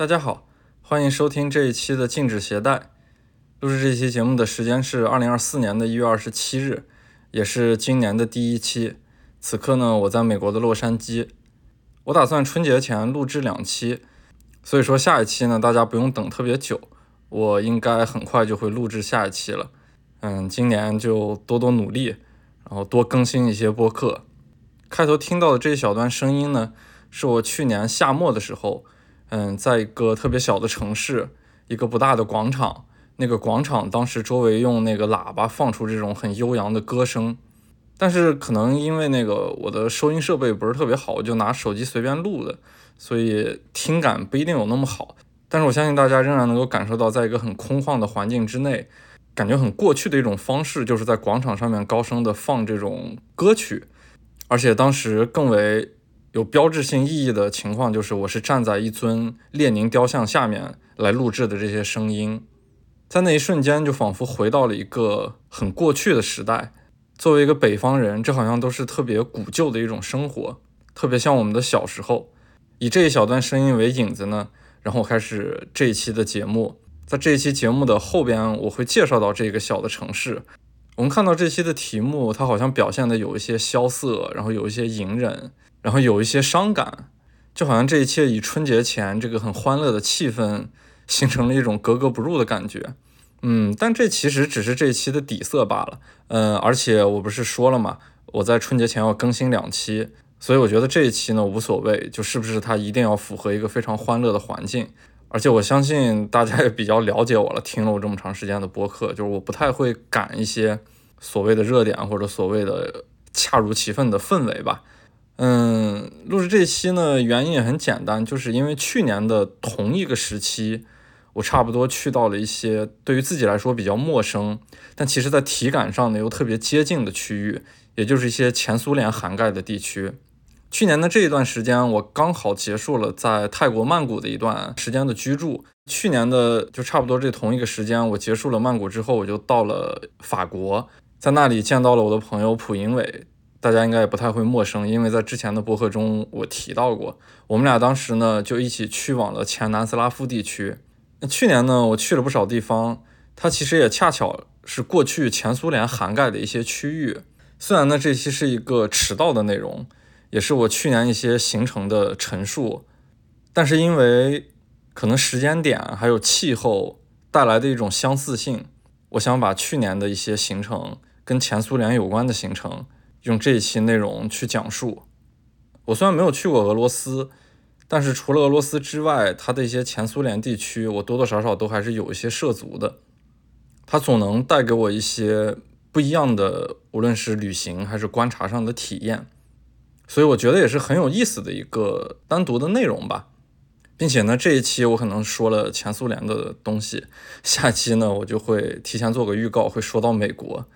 大家好，欢迎收听这一期的禁止携带。录制这期节目的时间是二零二四年的一月二十七日，也是今年的第一期。此刻呢，我在美国的洛杉矶。我打算春节前录制两期，所以说下一期呢，大家不用等特别久，我应该很快就会录制下一期了。嗯，今年就多多努力，然后多更新一些播客。开头听到的这一小段声音呢，是我去年夏末的时候。嗯，在一个特别小的城市，一个不大的广场，那个广场当时周围用那个喇叭放出这种很悠扬的歌声，但是可能因为那个我的收音设备不是特别好，我就拿手机随便录的，所以听感不一定有那么好。但是我相信大家仍然能够感受到，在一个很空旷的环境之内，感觉很过去的一种方式，就是在广场上面高声的放这种歌曲，而且当时更为。有标志性意义的情况就是，我是站在一尊列宁雕像下面来录制的这些声音，在那一瞬间就仿佛回到了一个很过去的时代。作为一个北方人，这好像都是特别古旧的一种生活，特别像我们的小时候。以这一小段声音为引子呢，然后开始这一期的节目。在这一期节目的后边，我会介绍到这个小的城市。我们看到这期的题目，它好像表现的有一些萧瑟，然后有一些隐忍。然后有一些伤感，就好像这一切以春节前这个很欢乐的气氛形成了一种格格不入的感觉。嗯，但这其实只是这一期的底色罢了。嗯，而且我不是说了嘛，我在春节前要更新两期，所以我觉得这一期呢无所谓，就是不是它一定要符合一个非常欢乐的环境。而且我相信大家也比较了解我了，听了我这么长时间的播客，就是我不太会赶一些所谓的热点或者所谓的恰如其分的氛围吧。嗯，录制这期呢，原因也很简单，就是因为去年的同一个时期，我差不多去到了一些对于自己来说比较陌生，但其实在体感上呢又特别接近的区域，也就是一些前苏联涵盖的地区。去年的这一段时间，我刚好结束了在泰国曼谷的一段时间的居住。去年的就差不多这同一个时间，我结束了曼谷之后，我就到了法国，在那里见到了我的朋友蒲英伟。大家应该也不太会陌生，因为在之前的博客中我提到过，我们俩当时呢就一起去往了前南斯拉夫地区。那去年呢我去了不少地方，它其实也恰巧是过去前苏联涵盖的一些区域。虽然呢这期是一个迟到的内容，也是我去年一些行程的陈述，但是因为可能时间点还有气候带来的一种相似性，我想把去年的一些行程跟前苏联有关的行程。用这一期内容去讲述。我虽然没有去过俄罗斯，但是除了俄罗斯之外，它的一些前苏联地区，我多多少少都还是有一些涉足的。它总能带给我一些不一样的，无论是旅行还是观察上的体验。所以我觉得也是很有意思的一个单独的内容吧。并且呢，这一期我可能说了前苏联的东西，下期呢我就会提前做个预告，会说到美国。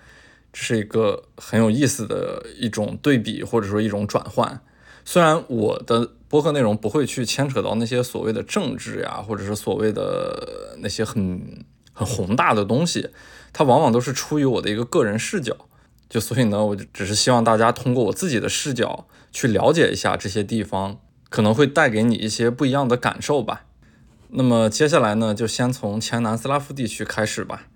这是一个很有意思的一种对比，或者说一种转换。虽然我的播客内容不会去牵扯到那些所谓的政治呀，或者是所谓的那些很很宏大的东西，它往往都是出于我的一个个人视角。就所以呢，我就只是希望大家通过我自己的视角去了解一下这些地方，可能会带给你一些不一样的感受吧。那么接下来呢，就先从前南斯拉夫地区开始吧。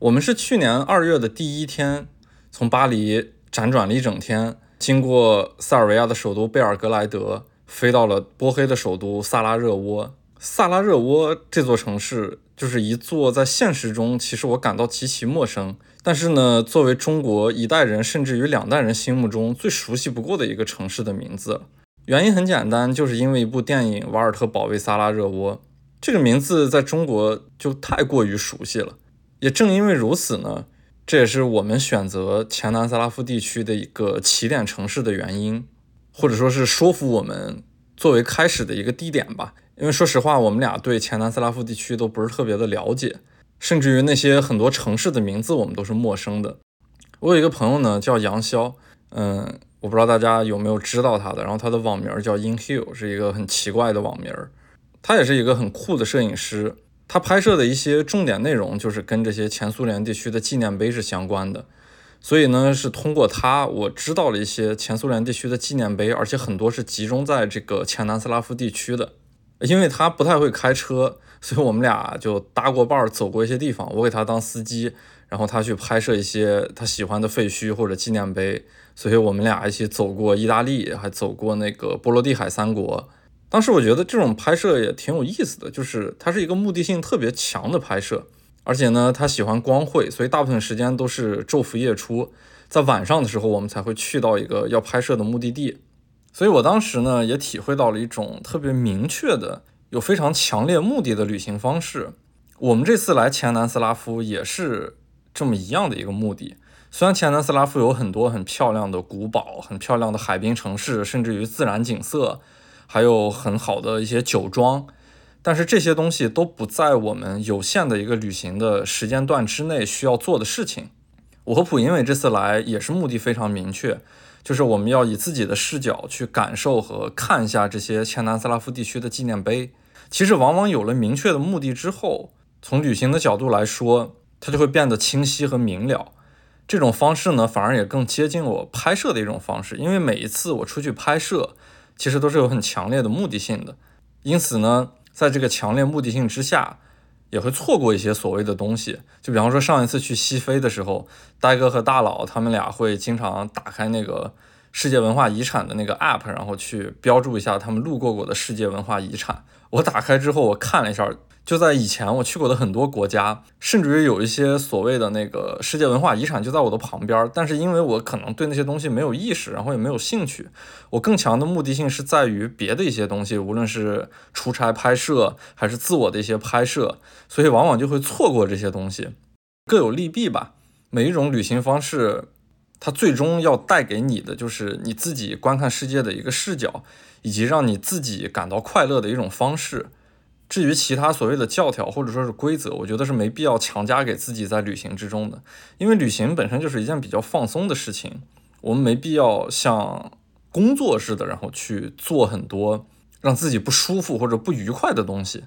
我们是去年二月的第一天。从巴黎辗转了一整天，经过塞尔维亚的首都贝尔格莱德，飞到了波黑的首都萨拉热窝。萨拉热窝这座城市，就是一座在现实中其实我感到极其陌生，但是呢，作为中国一代人甚至于两代人心目中最熟悉不过的一个城市的名字。原因很简单，就是因为一部电影《瓦尔特保卫萨拉热窝》这个名字在中国就太过于熟悉了。也正因为如此呢。这也是我们选择前南斯拉夫地区的一个起点城市的原因，或者说是说服我们作为开始的一个地点吧。因为说实话，我们俩对前南斯拉夫地区都不是特别的了解，甚至于那些很多城市的名字我们都是陌生的。我有一个朋友呢，叫杨潇，嗯，我不知道大家有没有知道他的，然后他的网名叫 Inhill，是一个很奇怪的网名。他也是一个很酷的摄影师。他拍摄的一些重点内容就是跟这些前苏联地区的纪念碑是相关的，所以呢，是通过他我知道了一些前苏联地区的纪念碑，而且很多是集中在这个前南斯拉夫地区的。因为他不太会开车，所以我们俩就搭过伴儿走过一些地方。我给他当司机，然后他去拍摄一些他喜欢的废墟或者纪念碑。所以我们俩一起走过意大利，还走过那个波罗的海三国。当时我觉得这种拍摄也挺有意思的，就是它是一个目的性特别强的拍摄，而且呢，他喜欢光绘，所以大部分时间都是昼伏夜出，在晚上的时候我们才会去到一个要拍摄的目的地。所以我当时呢也体会到了一种特别明确的、有非常强烈目的的旅行方式。我们这次来前南斯拉夫也是这么一样的一个目的。虽然前南斯拉夫有很多很漂亮的古堡、很漂亮的海滨城市，甚至于自然景色，还有很好的一些酒庄，但是这些东西都不在我们有限的一个旅行的时间段之内需要做的事情。我和普因伟这次来也是目的非常明确，就是我们要以自己的视角去感受和看一下这些前南斯拉夫地区的纪念碑。其实，往往有了明确的目的之后，从旅行的角度来说，它就会变得清晰和明了。这种方式呢，反而也更接近我拍摄的一种方式，因为每一次我出去拍摄，其实都是有很强烈的目的性的，因此呢，在这个强烈目的性之下，也会错过一些所谓的东西。就比方说上一次去西非的时候，呆哥和大佬他们俩会经常打开那个世界文化遗产的那个 app，然后去标注一下他们路过过的世界文化遗产。我打开之后，我看了一下。就在以前我去过的很多国家，甚至于有一些所谓的那个世界文化遗产就在我的旁边，但是因为我可能对那些东西没有意识，然后也没有兴趣，我更强的目的性是在于别的一些东西，无论是出差拍摄还是自我的一些拍摄，所以往往就会错过这些东西，各有利弊吧。每一种旅行方式，它最终要带给你的就是你自己观看世界的一个视角，以及让你自己感到快乐的一种方式。至于其他所谓的教条或者说是规则，我觉得是没必要强加给自己在旅行之中的，因为旅行本身就是一件比较放松的事情，我们没必要像工作似的，然后去做很多让自己不舒服或者不愉快的东西。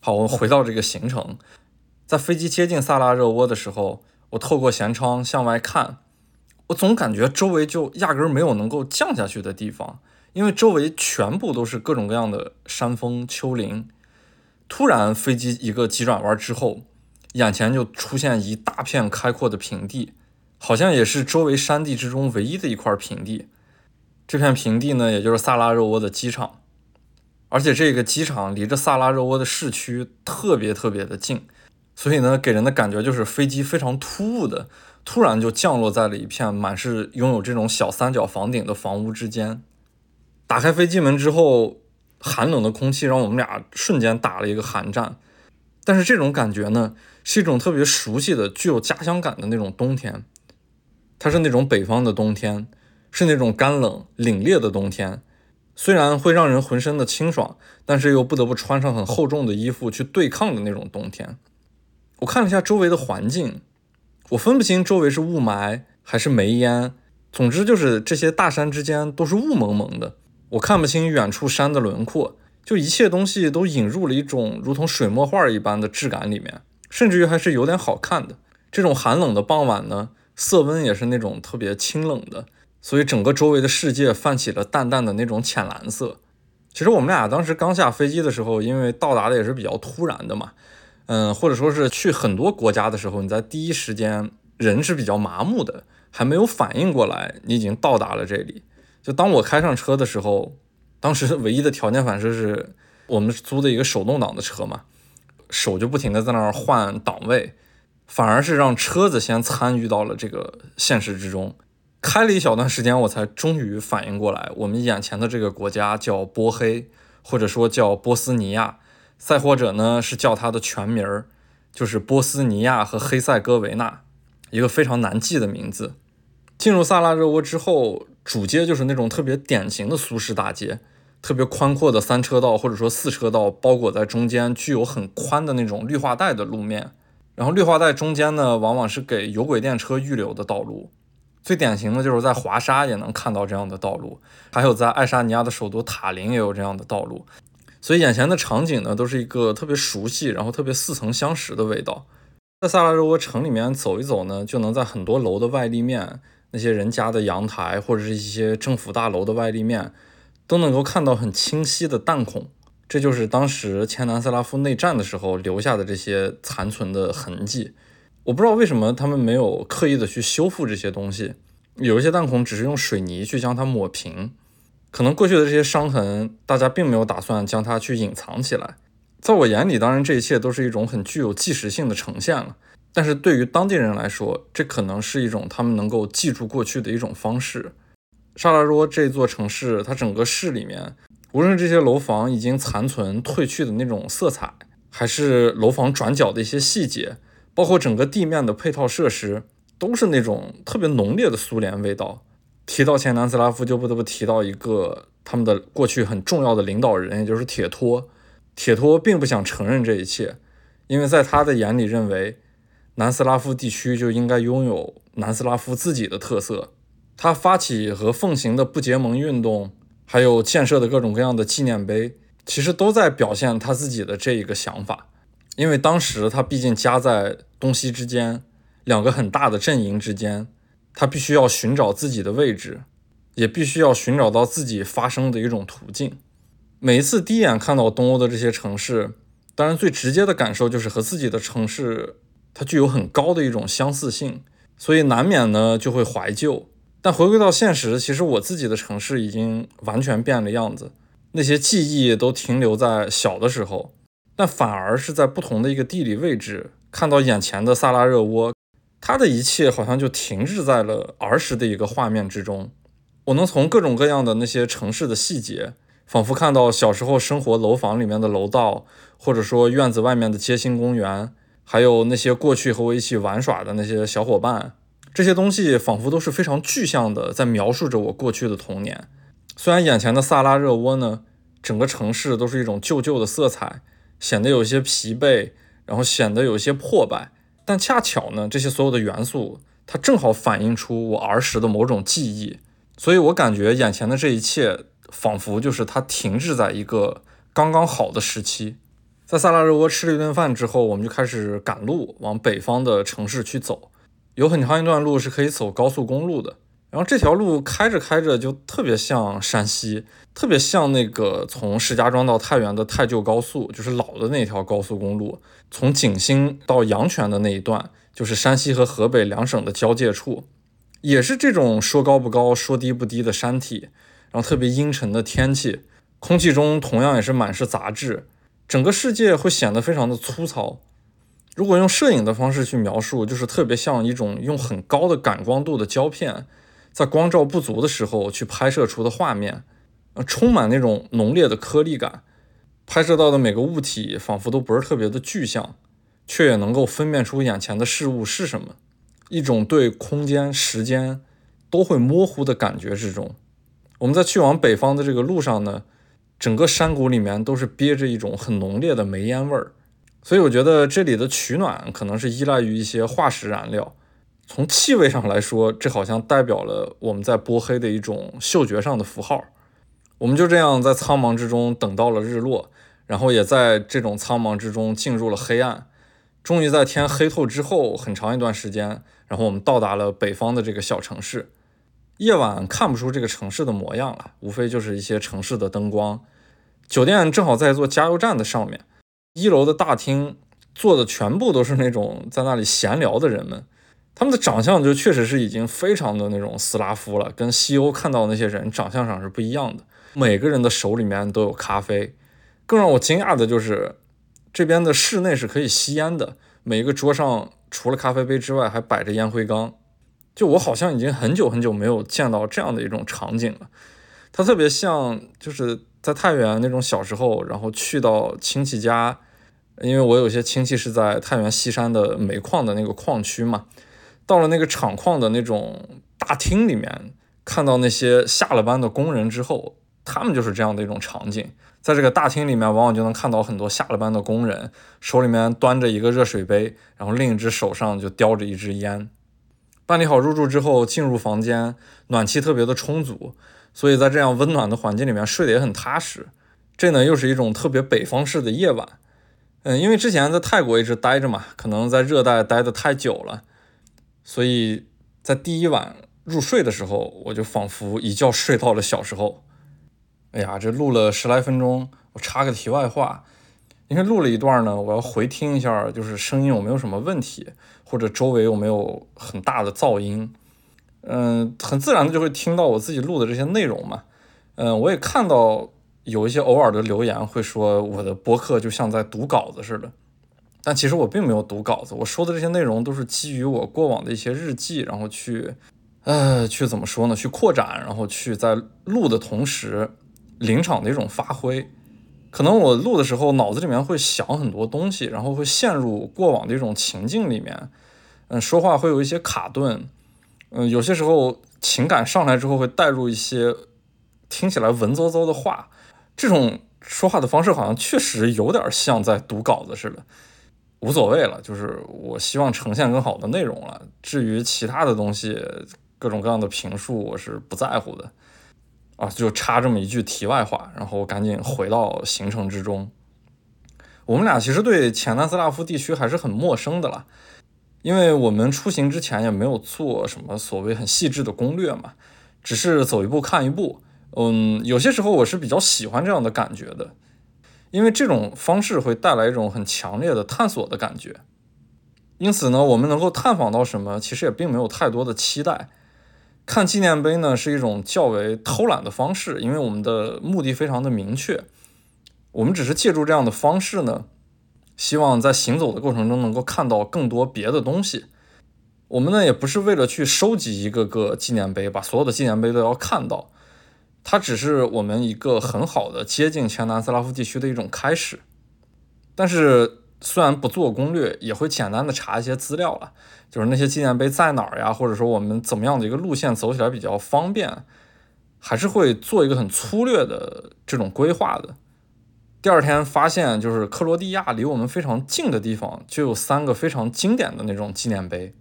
好，我们回到这个行程，在飞机接近萨拉热窝的时候，我透过舷窗向外看，我总感觉周围就压根没有能够降下去的地方，因为周围全部都是各种各样的山峰丘陵。突然，飞机一个急转弯之后，眼前就出现一大片开阔的平地，好像也是周围山地之中唯一的一块平地。这片平地呢，也就是萨拉热窝的机场，而且这个机场离着萨拉热窝的市区特别特别的近，所以呢，给人的感觉就是飞机非常突兀的，突然就降落在了一片满是拥有这种小三角房顶的房屋之间。打开飞机门之后。寒冷的空气让我们俩瞬间打了一个寒战，但是这种感觉呢，是一种特别熟悉的、具有家乡感的那种冬天。它是那种北方的冬天，是那种干冷凛冽的冬天。虽然会让人浑身的清爽，但是又不得不穿上很厚重的衣服去对抗的那种冬天。我看了一下周围的环境，我分不清周围是雾霾还是煤烟，总之就是这些大山之间都是雾蒙蒙的。我看不清远处山的轮廓，就一切东西都引入了一种如同水墨画一般的质感里面，甚至于还是有点好看的。这种寒冷的傍晚呢，色温也是那种特别清冷的，所以整个周围的世界泛起了淡淡的那种浅蓝色。其实我们俩当时刚下飞机的时候，因为到达的也是比较突然的嘛，嗯，或者说是去很多国家的时候，你在第一时间人是比较麻木的，还没有反应过来你已经到达了这里。就当我开上车的时候，当时唯一的条件反射是我们租的一个手动挡的车嘛，手就不停的在那儿换档位，反而是让车子先参与到了这个现实之中。开了一小段时间，我才终于反应过来，我们眼前的这个国家叫波黑，或者说叫波斯尼亚，再或者呢是叫它的全名儿，就是波斯尼亚和黑塞哥维纳，一个非常难记的名字。进入萨拉热窝之后。主街就是那种特别典型的苏式大街，特别宽阔的三车道或者说四车道，包裹在中间，具有很宽的那种绿化带的路面。然后绿化带中间呢，往往是给有轨电车预留的道路。最典型的就是在华沙也能看到这样的道路，还有在爱沙尼亚的首都塔林也有这样的道路。所以眼前的场景呢，都是一个特别熟悉，然后特别似曾相识的味道。在萨拉热窝城里面走一走呢，就能在很多楼的外立面。那些人家的阳台或者是一些政府大楼的外立面，都能够看到很清晰的弹孔。这就是当时前南斯拉夫内战的时候留下的这些残存的痕迹。我不知道为什么他们没有刻意的去修复这些东西，有一些弹孔只是用水泥去将它抹平。可能过去的这些伤痕，大家并没有打算将它去隐藏起来。在我眼里，当然这一切都是一种很具有纪实性的呈现了。但是对于当地人来说，这可能是一种他们能够记住过去的一种方式。沙拉若这座城市，它整个市里面。无论这些楼房已经残存褪去的那种色彩，还是楼房转角的一些细节，包括整个地面的配套设施，都是那种特别浓烈的苏联味道。提到前南斯拉夫，就不得不提到一个他们的过去很重要的领导人，也就是铁托。铁托并不想承认这一切，因为在他的眼里认为，南斯拉夫地区就应该拥有南斯拉夫自己的特色。他发起和奉行的不结盟运动。还有建设的各种各样的纪念碑，其实都在表现他自己的这一个想法。因为当时他毕竟夹在东西之间，两个很大的阵营之间，他必须要寻找自己的位置，也必须要寻找到自己发声的一种途径。每一次第一眼看到东欧的这些城市，当然最直接的感受就是和自己的城市它具有很高的一种相似性，所以难免呢就会怀旧。但回归到现实，其实我自己的城市已经完全变了样子，那些记忆都停留在小的时候，但反而是在不同的一个地理位置看到眼前的萨拉热窝，它的一切好像就停滞在了儿时的一个画面之中。我能从各种各样的那些城市的细节，仿佛看到小时候生活楼房里面的楼道，或者说院子外面的街心公园，还有那些过去和我一起玩耍的那些小伙伴。这些东西仿佛都是非常具象的，在描述着我过去的童年。虽然眼前的萨拉热窝呢，整个城市都是一种旧旧的色彩，显得有些疲惫，然后显得有些破败，但恰巧呢，这些所有的元素，它正好反映出我儿时的某种记忆。所以我感觉眼前的这一切，仿佛就是它停滞在一个刚刚好的时期。在萨拉热窝吃了一顿饭之后，我们就开始赶路往北方的城市去走。有很长一段路是可以走高速公路的，然后这条路开着开着就特别像山西，特别像那个从石家庄到太原的太旧高速，就是老的那条高速公路。从景兴到阳泉的那一段，就是山西和河北两省的交界处，也是这种说高不高、说低不低的山体，然后特别阴沉的天气，空气中同样也是满是杂质，整个世界会显得非常的粗糙。如果用摄影的方式去描述，就是特别像一种用很高的感光度的胶片，在光照不足的时候去拍摄出的画面，呃，充满那种浓烈的颗粒感。拍摄到的每个物体仿佛都不是特别的具象，却也能够分辨出眼前的事物是什么。一种对空间、时间都会模糊的感觉之中。我们在去往北方的这个路上呢，整个山谷里面都是憋着一种很浓烈的煤烟味儿。所以我觉得这里的取暖可能是依赖于一些化石燃料。从气味上来说，这好像代表了我们在波黑的一种嗅觉上的符号。我们就这样在苍茫之中等到了日落，然后也在这种苍茫之中进入了黑暗。终于在天黑透之后很长一段时间，然后我们到达了北方的这个小城市。夜晚看不出这个城市的模样了，无非就是一些城市的灯光。酒店正好在一座加油站的上面。一楼的大厅坐的全部都是那种在那里闲聊的人们，他们的长相就确实是已经非常的那种斯拉夫了，跟西欧看到那些人长相上是不一样的。每个人的手里面都有咖啡，更让我惊讶的就是这边的室内是可以吸烟的，每一个桌上除了咖啡杯之外还摆着烟灰缸。就我好像已经很久很久没有见到这样的一种场景了，它特别像就是。在太原那种小时候，然后去到亲戚家，因为我有些亲戚是在太原西山的煤矿的那个矿区嘛。到了那个厂矿的那种大厅里面，看到那些下了班的工人之后，他们就是这样的一种场景。在这个大厅里面，往往就能看到很多下了班的工人，手里面端着一个热水杯，然后另一只手上就叼着一支烟。办理好入住之后，进入房间，暖气特别的充足。所以在这样温暖的环境里面睡得也很踏实，这呢又是一种特别北方式的夜晚。嗯，因为之前在泰国一直待着嘛，可能在热带待得太久了，所以在第一晚入睡的时候，我就仿佛一觉睡到了小时候。哎呀，这录了十来分钟，我插个题外话，因为录了一段呢，我要回听一下，就是声音有没有什么问题，或者周围有没有很大的噪音。嗯，很自然的就会听到我自己录的这些内容嘛。嗯，我也看到有一些偶尔的留言会说我的播客就像在读稿子似的，但其实我并没有读稿子，我说的这些内容都是基于我过往的一些日记，然后去，呃，去怎么说呢？去扩展，然后去在录的同时临场的一种发挥。可能我录的时候脑子里面会想很多东西，然后会陷入过往的一种情境里面，嗯，说话会有一些卡顿。嗯，有些时候情感上来之后会带入一些听起来文绉绉的话，这种说话的方式好像确实有点像在读稿子似的。无所谓了，就是我希望呈现更好的内容了。至于其他的东西，各种各样的评述，我是不在乎的。啊，就插这么一句题外话，然后赶紧回到行程之中。我们俩其实对前南斯拉夫地区还是很陌生的啦。因为我们出行之前也没有做什么所谓很细致的攻略嘛，只是走一步看一步。嗯，有些时候我是比较喜欢这样的感觉的，因为这种方式会带来一种很强烈的探索的感觉。因此呢，我们能够探访到什么，其实也并没有太多的期待。看纪念碑呢，是一种较为偷懒的方式，因为我们的目的非常的明确，我们只是借助这样的方式呢。希望在行走的过程中能够看到更多别的东西。我们呢也不是为了去收集一个个纪念碑，把所有的纪念碑都要看到。它只是我们一个很好的接近前南斯拉夫地区的一种开始。但是虽然不做攻略，也会简单的查一些资料了，就是那些纪念碑在哪儿呀，或者说我们怎么样的一个路线走起来比较方便，还是会做一个很粗略的这种规划的。第二天发现，就是克罗地亚离我们非常近的地方，就有三个非常经典的那种纪念碑。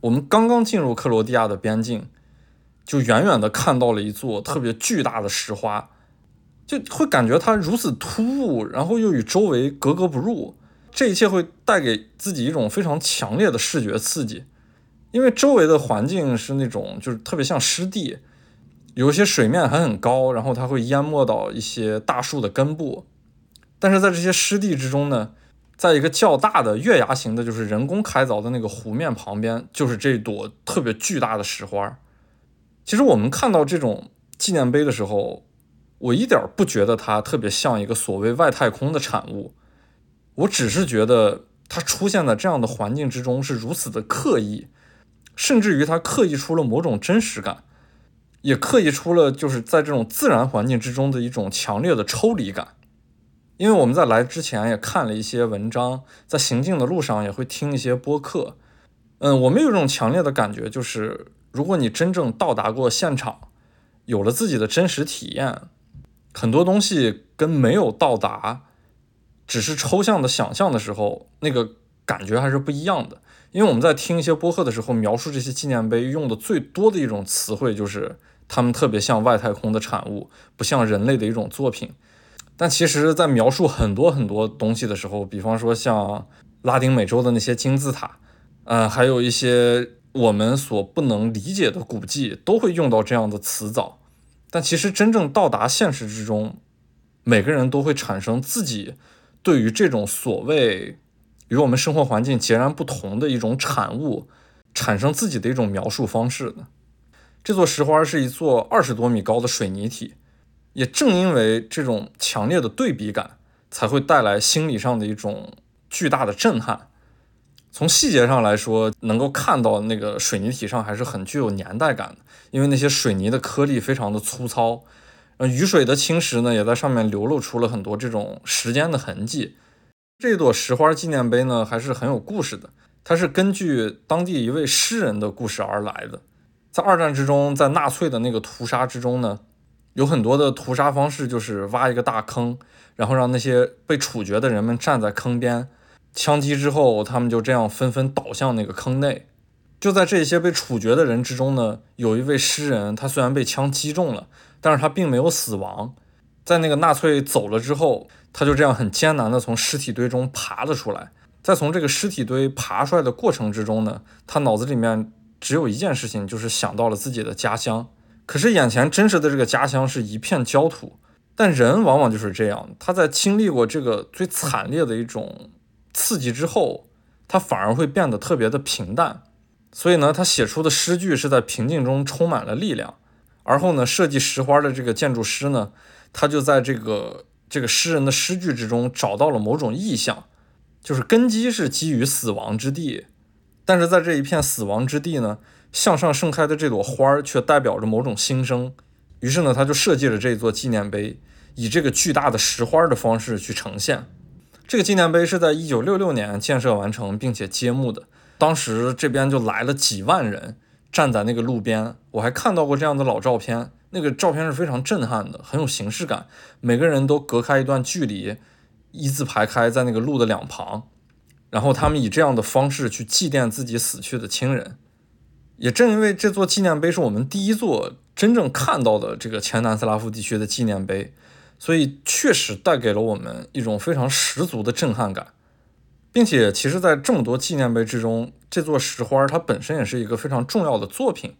我们刚刚进入克罗地亚的边境，就远远的看到了一座特别巨大的石花，就会感觉它如此突兀，然后又与周围格格不入。这一切会带给自己一种非常强烈的视觉刺激，因为周围的环境是那种就是特别像湿地，有一些水面还很高，然后它会淹没到一些大树的根部。但是在这些湿地之中呢，在一个较大的月牙形的，就是人工开凿的那个湖面旁边，就是这朵特别巨大的石花。其实我们看到这种纪念碑的时候，我一点不觉得它特别像一个所谓外太空的产物，我只是觉得它出现在这样的环境之中是如此的刻意，甚至于它刻意出了某种真实感，也刻意出了就是在这种自然环境之中的一种强烈的抽离感。因为我们在来之前也看了一些文章，在行进的路上也会听一些播客。嗯，我们有一种强烈的感觉，就是如果你真正到达过现场，有了自己的真实体验，很多东西跟没有到达，只是抽象的想象的时候，那个感觉还是不一样的。因为我们在听一些播客的时候，描述这些纪念碑用的最多的一种词汇，就是它们特别像外太空的产物，不像人类的一种作品。但其实，在描述很多很多东西的时候，比方说像拉丁美洲的那些金字塔，呃，还有一些我们所不能理解的古迹，都会用到这样的词藻。但其实真正到达现实之中，每个人都会产生自己对于这种所谓与我们生活环境截然不同的一种产物，产生自己的一种描述方式的。这座石花是一座二十多米高的水泥体。也正因为这种强烈的对比感，才会带来心理上的一种巨大的震撼。从细节上来说，能够看到那个水泥体上还是很具有年代感的，因为那些水泥的颗粒非常的粗糙，雨水的侵蚀呢，也在上面流露出了很多这种时间的痕迹。这朵石花纪念碑呢，还是很有故事的，它是根据当地一位诗人的故事而来的。在二战之中，在纳粹的那个屠杀之中呢。有很多的屠杀方式，就是挖一个大坑，然后让那些被处决的人们站在坑边，枪击之后，他们就这样纷纷倒向那个坑内。就在这些被处决的人之中呢，有一位诗人，他虽然被枪击中了，但是他并没有死亡。在那个纳粹走了之后，他就这样很艰难地从尸体堆中爬了出来。在从这个尸体堆爬出来的过程之中呢，他脑子里面只有一件事情，就是想到了自己的家乡。可是眼前真实的这个家乡是一片焦土，但人往往就是这样，他在经历过这个最惨烈的一种刺激之后，他反而会变得特别的平淡。所以呢，他写出的诗句是在平静中充满了力量。而后呢，设计石花的这个建筑师呢，他就在这个这个诗人的诗句之中找到了某种意象，就是根基是基于死亡之地，但是在这一片死亡之地呢，向上盛开的这朵花儿却代表着某种新生。于是呢，他就设计了这座纪念碑，以这个巨大的石花的方式去呈现。这个纪念碑是在一九六六年建设完成并且揭幕的，当时这边就来了几万人。站在那个路边，我还看到过这样的老照片，那个照片是非常震撼的，很有形式感。每个人都隔开一段距离，一字排开在那个路的两旁，然后他们以这样的方式去祭奠自己死去的亲人。也正因为这座纪念碑是我们第一座真正看到的这个前南斯拉夫地区的纪念碑，所以确实带给了我们一种非常十足的震撼感。并且，其实，在这么多纪念碑之中，这座石花它本身也是一个非常重要的作品。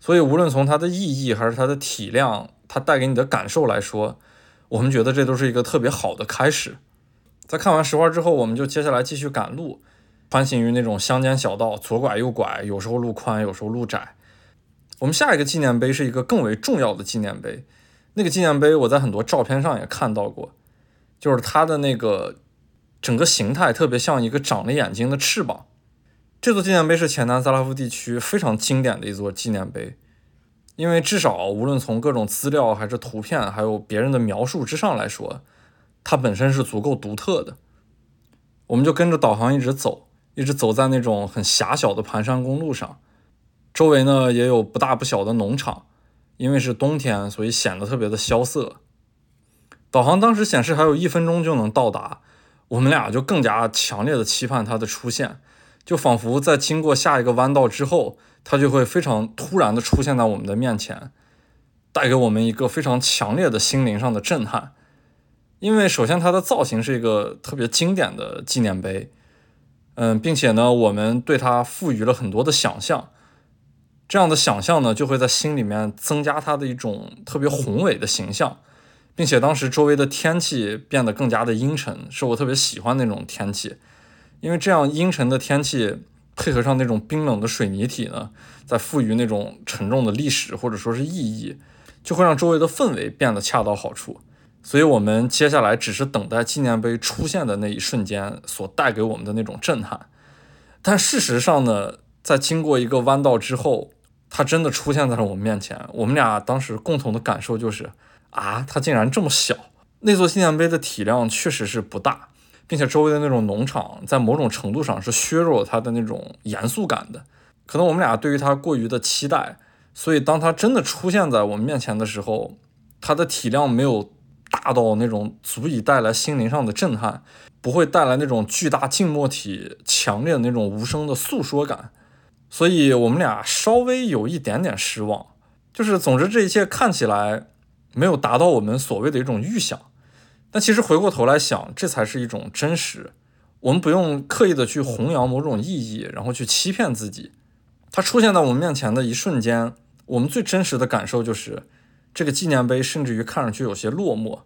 所以，无论从它的意义还是它的体量，它带给你的感受来说，我们觉得这都是一个特别好的开始。在看完石花之后，我们就接下来继续赶路，穿行于那种乡间小道，左拐右拐，有时候路宽，有时候路窄。我们下一个纪念碑是一个更为重要的纪念碑，那个纪念碑我在很多照片上也看到过，就是它的那个。整个形态特别像一个长了眼睛的翅膀。这座纪念碑是前南斯拉夫地区非常经典的一座纪念碑，因为至少无论从各种资料还是图片，还有别人的描述之上来说，它本身是足够独特的。我们就跟着导航一直走，一直走在那种很狭小的盘山公路上，周围呢也有不大不小的农场，因为是冬天，所以显得特别的萧瑟。导航当时显示还有一分钟就能到达。我们俩就更加强烈的期盼它的出现，就仿佛在经过下一个弯道之后，它就会非常突然的出现在我们的面前，带给我们一个非常强烈的心灵上的震撼。因为首先它的造型是一个特别经典的纪念碑，嗯，并且呢，我们对它赋予了很多的想象，这样的想象呢，就会在心里面增加它的一种特别宏伟的形象。并且当时周围的天气变得更加的阴沉，是我特别喜欢那种天气，因为这样阴沉的天气配合上那种冰冷的水泥体呢，在赋予那种沉重的历史或者说是意义，就会让周围的氛围变得恰到好处。所以，我们接下来只是等待纪念碑出现的那一瞬间所带给我们的那种震撼。但事实上呢，在经过一个弯道之后，它真的出现在了我们面前。我们俩当时共同的感受就是。啊，它竟然这么小！那座纪念碑的体量确实是不大，并且周围的那种农场在某种程度上是削弱了它的那种严肃感的。可能我们俩对于它过于的期待，所以当它真的出现在我们面前的时候，它的体量没有大到那种足以带来心灵上的震撼，不会带来那种巨大静默体强烈的那种无声的诉说感，所以我们俩稍微有一点点失望。就是总之这一切看起来。没有达到我们所谓的一种预想，但其实回过头来想，这才是一种真实。我们不用刻意的去弘扬某种意义，然后去欺骗自己。它出现在我们面前的一瞬间，我们最真实的感受就是，这个纪念碑甚至于看上去有些落寞。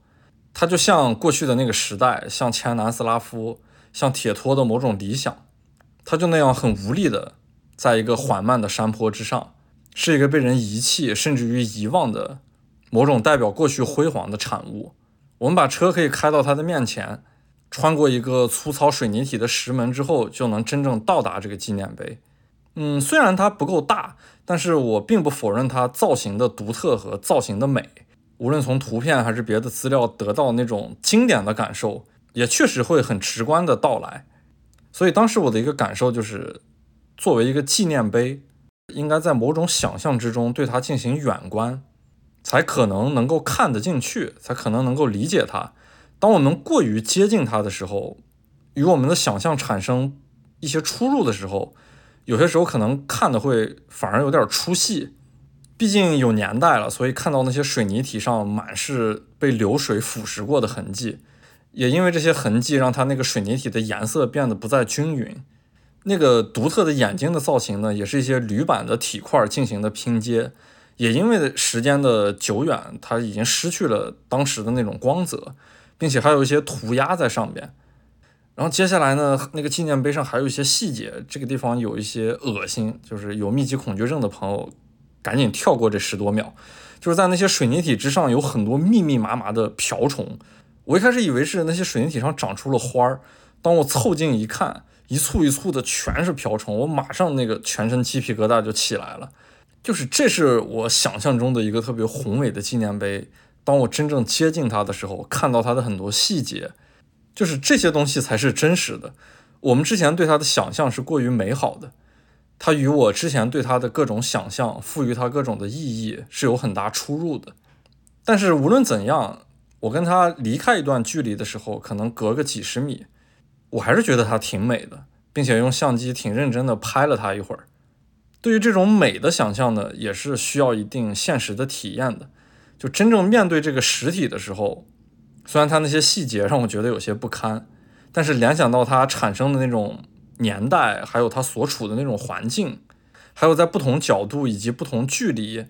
它就像过去的那个时代，像前南斯拉夫，像铁托的某种理想，它就那样很无力的，在一个缓慢的山坡之上，是一个被人遗弃甚至于遗忘的。某种代表过去辉煌的产物。我们把车可以开到它的面前，穿过一个粗糙水泥体的石门之后，就能真正到达这个纪念碑。嗯，虽然它不够大，但是我并不否认它造型的独特和造型的美。无论从图片还是别的资料得到那种经典的感受，也确实会很直观的到来。所以当时我的一个感受就是，作为一个纪念碑，应该在某种想象之中对它进行远观。才可能能够看得进去，才可能能够理解它。当我们过于接近它的时候，与我们的想象产生一些出入的时候，有些时候可能看的会反而有点出戏。毕竟有年代了，所以看到那些水泥体上满是被流水腐蚀过的痕迹，也因为这些痕迹让它那个水泥体的颜色变得不再均匀。那个独特的眼睛的造型呢，也是一些铝板的体块进行的拼接。也因为时间的久远，它已经失去了当时的那种光泽，并且还有一些涂鸦在上边。然后接下来呢，那个纪念碑上还有一些细节，这个地方有一些恶心，就是有密集恐惧症的朋友赶紧跳过这十多秒。就是在那些水泥体之上有很多密密麻麻的瓢虫，我一开始以为是那些水泥体上长出了花儿，当我凑近一看，一簇一簇的全是瓢虫，我马上那个全身鸡皮疙瘩就起来了。就是这是我想象中的一个特别宏伟的纪念碑，当我真正接近它的时候，看到它的很多细节，就是这些东西才是真实的。我们之前对它的想象是过于美好的。它与我之前对它的各种想象，赋予它各种的意义是有很大出入的。但是无论怎样，我跟它离开一段距离的时候，可能隔个几十米，我还是觉得它挺美的，并且用相机挺认真的拍了它一会儿。对于这种美的想象呢，也是需要一定现实的体验的。就真正面对这个实体的时候，虽然它那些细节让我觉得有些不堪，但是联想到它产生的那种。年代，还有它所处的那种环境，还有在不同角度以及不同距离，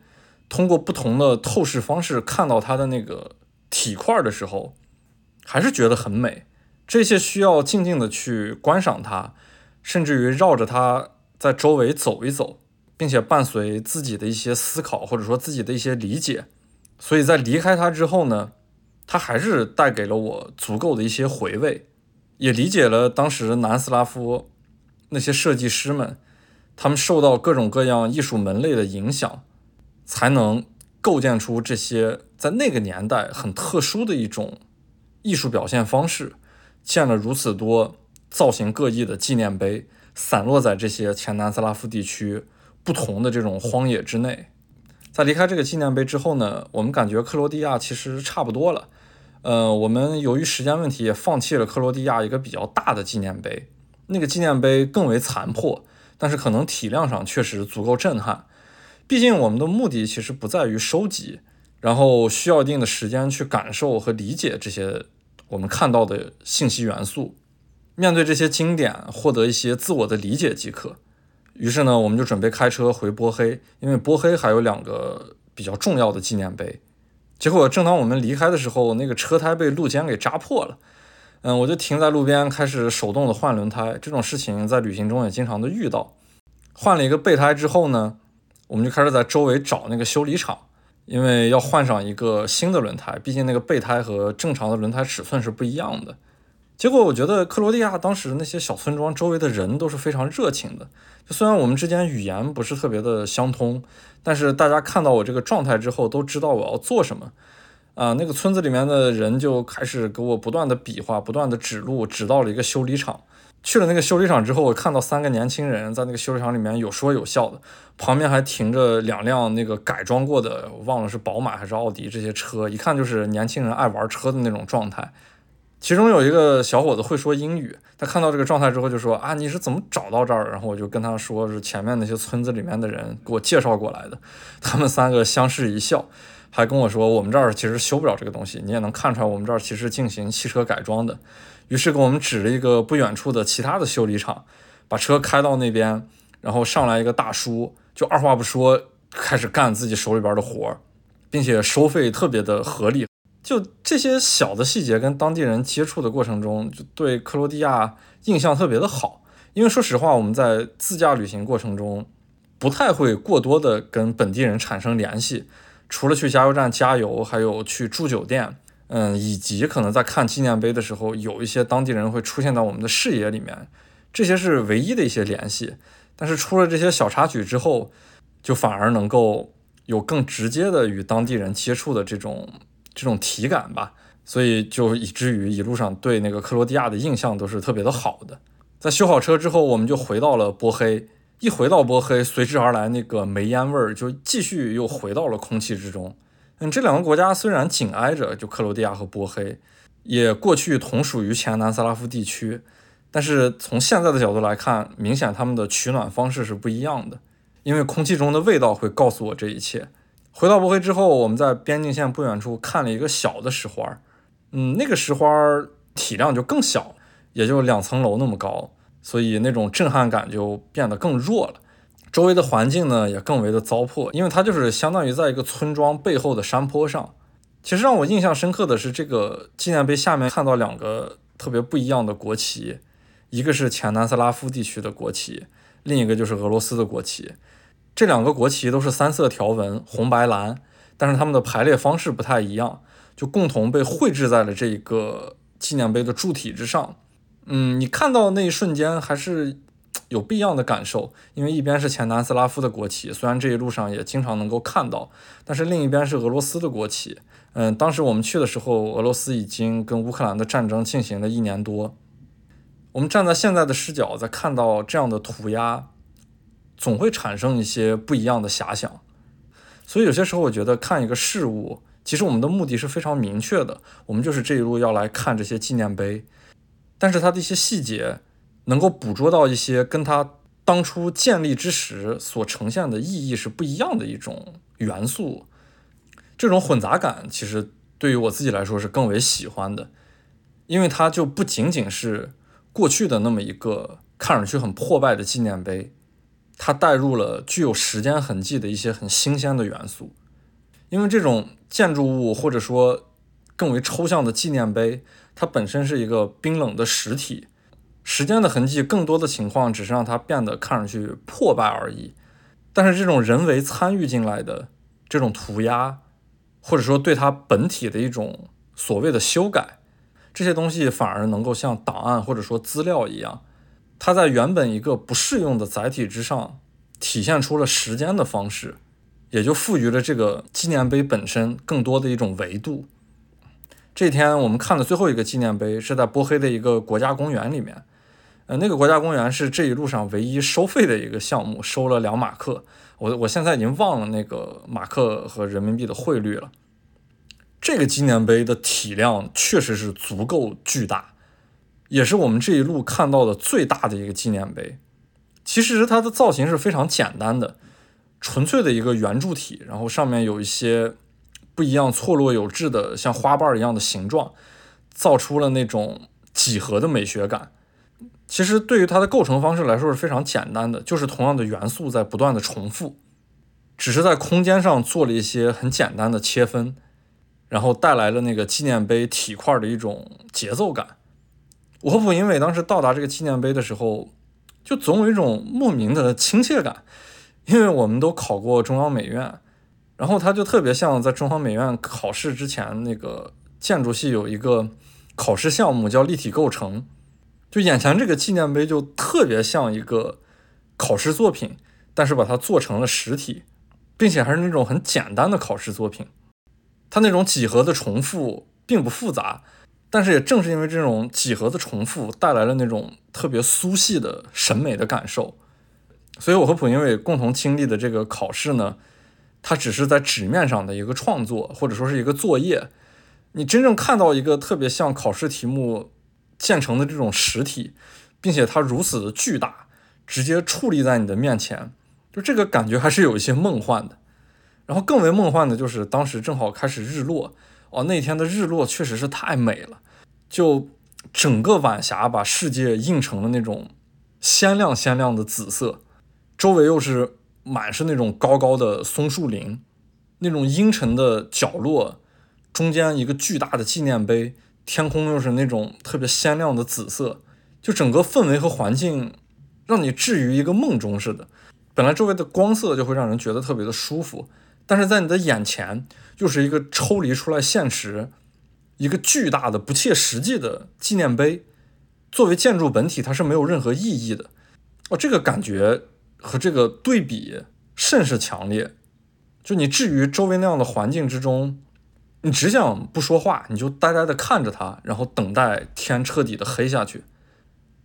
通过不同的透视方式看到它的那个体块的时候，还是觉得很美。这些需要静静的去观赏它，甚至于绕着它在周围走一走，并且伴随自己的一些思考，或者说自己的一些理解。所以在离开它之后呢，它还是带给了我足够的一些回味，也理解了当时南斯拉夫。那些设计师们，他们受到各种各样艺术门类的影响，才能构建出这些在那个年代很特殊的一种艺术表现方式，建了如此多造型各异的纪念碑，散落在这些前南斯拉夫地区不同的这种荒野之内。在离开这个纪念碑之后呢，我们感觉克罗地亚其实差不多了。呃，我们由于时间问题，也放弃了克罗地亚一个比较大的纪念碑。那个纪念碑更为残破，但是可能体量上确实足够震撼。毕竟我们的目的其实不在于收集，然后需要一定的时间去感受和理解这些我们看到的信息元素。面对这些经典，获得一些自我的理解即可。于是呢，我们就准备开车回波黑，因为波黑还有两个比较重要的纪念碑。结果正当我们离开的时候，那个车胎被路肩给扎破了。嗯，我就停在路边，开始手动的换轮胎。这种事情在旅行中也经常的遇到。换了一个备胎之后呢，我们就开始在周围找那个修理厂，因为要换上一个新的轮胎。毕竟那个备胎和正常的轮胎尺寸是不一样的。结果我觉得克罗地亚当时那些小村庄周围的人都是非常热情的。就虽然我们之间语言不是特别的相通，但是大家看到我这个状态之后，都知道我要做什么。啊，那个村子里面的人就开始给我不断的比划，不断的指路，指到了一个修理厂。去了那个修理厂之后，我看到三个年轻人在那个修理厂里面有说有笑的，旁边还停着两辆那个改装过的，忘了是宝马还是奥迪这些车，一看就是年轻人爱玩车的那种状态。其中有一个小伙子会说英语，他看到这个状态之后就说：“啊，你是怎么找到这儿？”然后我就跟他说是前面那些村子里面的人给我介绍过来的。他们三个相视一笑。还跟我说，我们这儿其实修不了这个东西，你也能看出来，我们这儿其实进行汽车改装的。于是给我们指了一个不远处的其他的修理厂，把车开到那边，然后上来一个大叔，就二话不说开始干自己手里边的活儿，并且收费特别的合理。就这些小的细节，跟当地人接触的过程中，就对克罗地亚印象特别的好。因为说实话，我们在自驾旅行过程中，不太会过多的跟本地人产生联系。除了去加油站加油，还有去住酒店，嗯，以及可能在看纪念碑的时候，有一些当地人会出现到我们的视野里面，这些是唯一的一些联系。但是出了这些小插曲之后，就反而能够有更直接的与当地人接触的这种这种体感吧，所以就以至于一路上对那个克罗地亚的印象都是特别的好的。在修好车之后，我们就回到了波黑。一回到波黑，随之而来那个煤烟味儿就继续又回到了空气之中。嗯，这两个国家虽然紧挨着，就克罗地亚和波黑，也过去同属于前南斯拉夫地区，但是从现在的角度来看，明显他们的取暖方式是不一样的。因为空气中的味道会告诉我这一切。回到波黑之后，我们在边境线不远处看了一个小的石花，嗯，那个石花体量就更小，也就两层楼那么高。所以那种震撼感就变得更弱了。周围的环境呢也更为的糟粕，因为它就是相当于在一个村庄背后的山坡上。其实让我印象深刻的是，这个纪念碑下面看到两个特别不一样的国旗，一个是前南斯拉夫地区的国旗，另一个就是俄罗斯的国旗。这两个国旗都是三色条纹，红白蓝，但是它们的排列方式不太一样，就共同被绘制在了这一个纪念碑的柱体之上。嗯，你看到那一瞬间还是有不一样的感受，因为一边是前南斯拉夫的国旗，虽然这一路上也经常能够看到，但是另一边是俄罗斯的国旗。嗯，当时我们去的时候，俄罗斯已经跟乌克兰的战争进行了一年多。我们站在现在的视角，在看到这样的涂鸦。总会产生一些不一样的遐想，所以有些时候我觉得看一个事物，其实我们的目的是非常明确的，我们就是这一路要来看这些纪念碑，但是它的一些细节能够捕捉到一些跟它当初建立之时所呈现的意义是不一样的一种元素，这种混杂感其实对于我自己来说是更为喜欢的，因为它就不仅仅是过去的那么一个看上去很破败的纪念碑。它带入了具有时间痕迹的一些很新鲜的元素，因为这种建筑物或者说更为抽象的纪念碑，它本身是一个冰冷的实体，时间的痕迹更多的情况只是让它变得看上去破败而已。但是这种人为参与进来的这种涂鸦，或者说对它本体的一种所谓的修改，这些东西反而能够像档案或者说资料一样。它在原本一个不适用的载体之上，体现出了时间的方式，也就赋予了这个纪念碑本身更多的一种维度。这天我们看的最后一个纪念碑是在波黑的一个国家公园里面，呃，那个国家公园是这一路上唯一收费的一个项目，收了两马克。我我现在已经忘了那个马克和人民币的汇率了。这个纪念碑的体量确实是足够巨大。也是我们这一路看到的最大的一个纪念碑。其实它的造型是非常简单的，纯粹的一个圆柱体，然后上面有一些不一样、错落有致的像花瓣一样的形状，造出了那种几何的美学感。其实对于它的构成方式来说是非常简单的，就是同样的元素在不断的重复，只是在空间上做了一些很简单的切分，然后带来了那个纪念碑体块的一种节奏感。我和蒲英伟当时到达这个纪念碑的时候，就总有一种莫名的亲切感，因为我们都考过中央美院，然后它就特别像在中央美院考试之前那个建筑系有一个考试项目叫立体构成，就眼前这个纪念碑就特别像一个考试作品，但是把它做成了实体，并且还是那种很简单的考试作品，它那种几何的重复并不复杂。但是也正是因为这种几何的重复，带来了那种特别粗细的审美的感受，所以我和普英伟共同经历的这个考试呢，它只是在纸面上的一个创作，或者说是一个作业。你真正看到一个特别像考试题目建成的这种实体，并且它如此的巨大，直接矗立在你的面前，就这个感觉还是有一些梦幻的。然后更为梦幻的就是当时正好开始日落。哦，那天的日落确实是太美了，就整个晚霞把世界映成了那种鲜亮鲜亮的紫色，周围又是满是那种高高的松树林，那种阴沉的角落，中间一个巨大的纪念碑，天空又是那种特别鲜亮的紫色，就整个氛围和环境让你置于一个梦中似的。本来周围的光色就会让人觉得特别的舒服。但是在你的眼前，又是一个抽离出来现实，一个巨大的不切实际的纪念碑，作为建筑本体，它是没有任何意义的。哦，这个感觉和这个对比甚是强烈。就你置于周围那样的环境之中，你只想不说话，你就呆呆的看着它，然后等待天彻底的黑下去。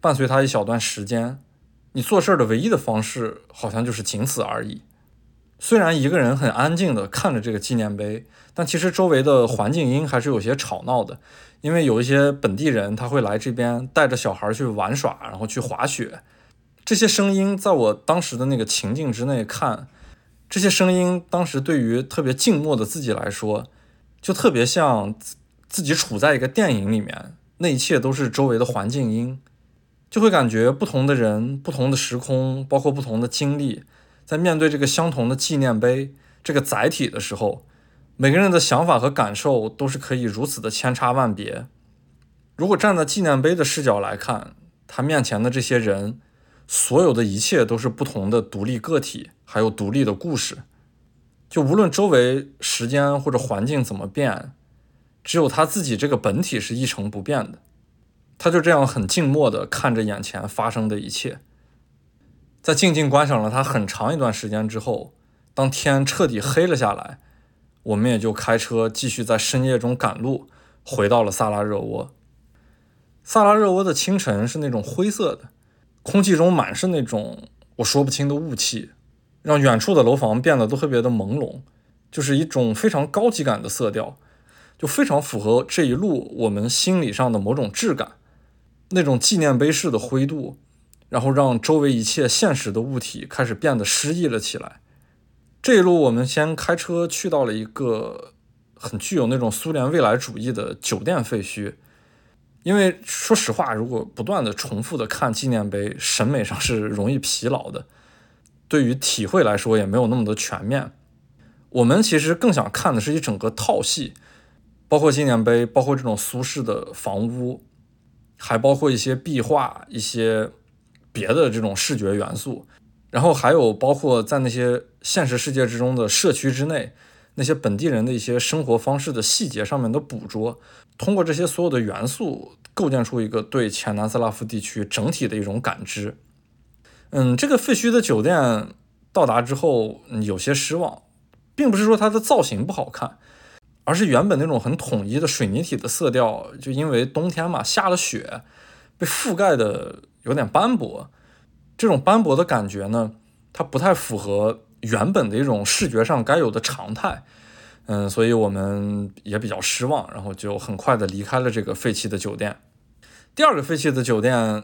伴随它一小段时间，你做事的唯一的方式，好像就是仅此而已。虽然一个人很安静地看着这个纪念碑，但其实周围的环境音还是有些吵闹的，因为有一些本地人他会来这边带着小孩去玩耍，然后去滑雪。这些声音在我当时的那个情境之内看，这些声音当时对于特别静默的自己来说，就特别像自己处在一个电影里面，那一切都是周围的环境音，就会感觉不同的人、不同的时空，包括不同的经历。在面对这个相同的纪念碑这个载体的时候，每个人的想法和感受都是可以如此的千差万别。如果站在纪念碑的视角来看，他面前的这些人，所有的一切都是不同的独立个体，还有独立的故事。就无论周围时间或者环境怎么变，只有他自己这个本体是一成不变的。他就这样很静默地看着眼前发生的一切。在静静观赏了它很长一段时间之后，当天彻底黑了下来，我们也就开车继续在深夜中赶路，回到了萨拉热窝。萨拉热窝的清晨是那种灰色的，空气中满是那种我说不清的雾气。让远处的楼房变得都特别的朦胧，就是一种非常高级感的色调，就非常符合这一路我们心理上的某种质感，那种纪念碑式的灰度，然后让周围一切现实的物体开始变得诗意了起来。这一路我们先开车去到了一个很具有那种苏联未来主义的酒店废墟，因为说实话，如果不断的重复的看纪念碑，审美上是容易疲劳的。对于体会来说也没有那么的全面，我们其实更想看的是一整个套系，包括纪念碑，包括这种苏式的房屋，还包括一些壁画、一些别的这种视觉元素，然后还有包括在那些现实世界之中的社区之内，那些本地人的一些生活方式的细节上面的捕捉，通过这些所有的元素，构建出一个对前南斯拉夫地区整体的一种感知。嗯，这个废墟的酒店到达之后有些失望，并不是说它的造型不好看，而是原本那种很统一的水泥体的色调，就因为冬天嘛下了雪，被覆盖的有点斑驳。这种斑驳的感觉呢，它不太符合原本的一种视觉上该有的常态。嗯，所以我们也比较失望，然后就很快的离开了这个废弃的酒店。第二个废弃的酒店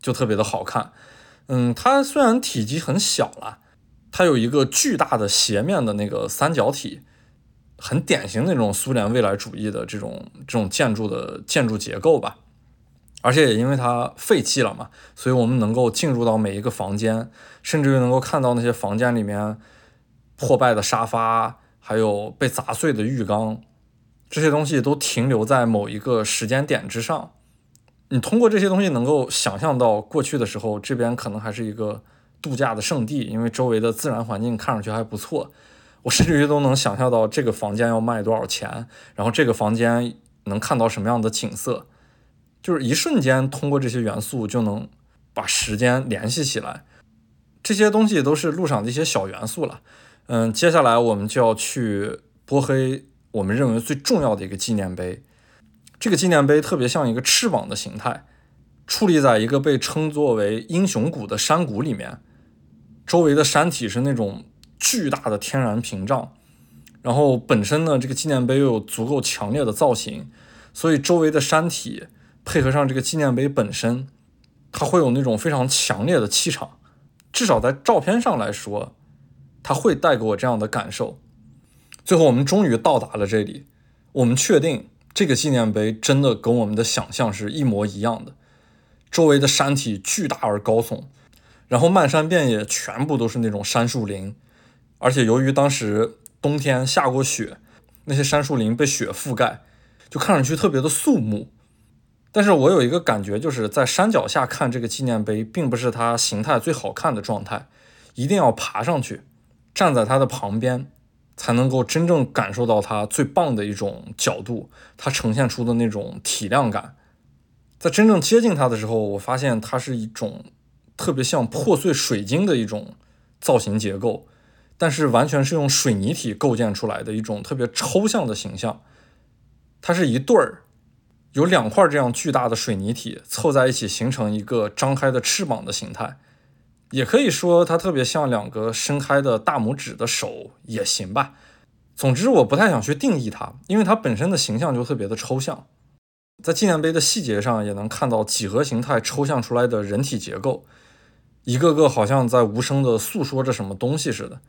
就特别的好看。嗯，它虽然体积很小了，它有一个巨大的斜面的那个三角体，很典型那种苏联未来主义的这种这种建筑的建筑结构吧。而且也因为它废弃了嘛，所以我们能够进入到每一个房间，甚至于能够看到那些房间里面破败的沙发，还有被砸碎的浴缸，这些东西都停留在某一个时间点之上。你通过这些东西能够想象到过去的时候，这边可能还是一个度假的圣地，因为周围的自然环境看上去还不错。我甚至于都能想象到这个房间要卖多少钱，然后这个房间能看到什么样的景色，就是一瞬间通过这些元素就能把时间联系起来。这些东西都是路上的一些小元素了。嗯，接下来我们就要去波黑，我们认为最重要的一个纪念碑。这个纪念碑特别像一个翅膀的形态，矗立在一个被称作为英雄谷的山谷里面，周围的山体是那种巨大的天然屏障，然后本身呢，这个纪念碑又有足够强烈的造型，所以周围的山体配合上这个纪念碑本身，它会有那种非常强烈的气场，至少在照片上来说，它会带给我这样的感受。最后，我们终于到达了这里，我们确定。这个纪念碑真的跟我们的想象是一模一样的，周围的山体巨大而高耸，然后漫山遍野全部都是那种杉树林，而且由于当时冬天下过雪，那些杉树林被雪覆盖，就看上去特别的肃穆。但是我有一个感觉，就是在山脚下看这个纪念碑，并不是它形态最好看的状态，一定要爬上去，站在它的旁边。才能够真正感受到它最棒的一种角度，它呈现出的那种体量感。在真正接近它的时候，我发现它是一种特别像破碎水晶的一种造型结构，但是完全是用水泥体构建出来的一种特别抽象的形象。它是一对儿，有两块这样巨大的水泥体凑在一起，形成一个张开的翅膀的形态。也可以说它特别像两个伸开的大拇指的手也行吧。总之，我不太想去定义它，因为它本身的形象就特别的抽象。在纪念碑的细节上，也能看到几何形态抽象出来的人体结构，一个个好像在无声的诉说着什么东西似的。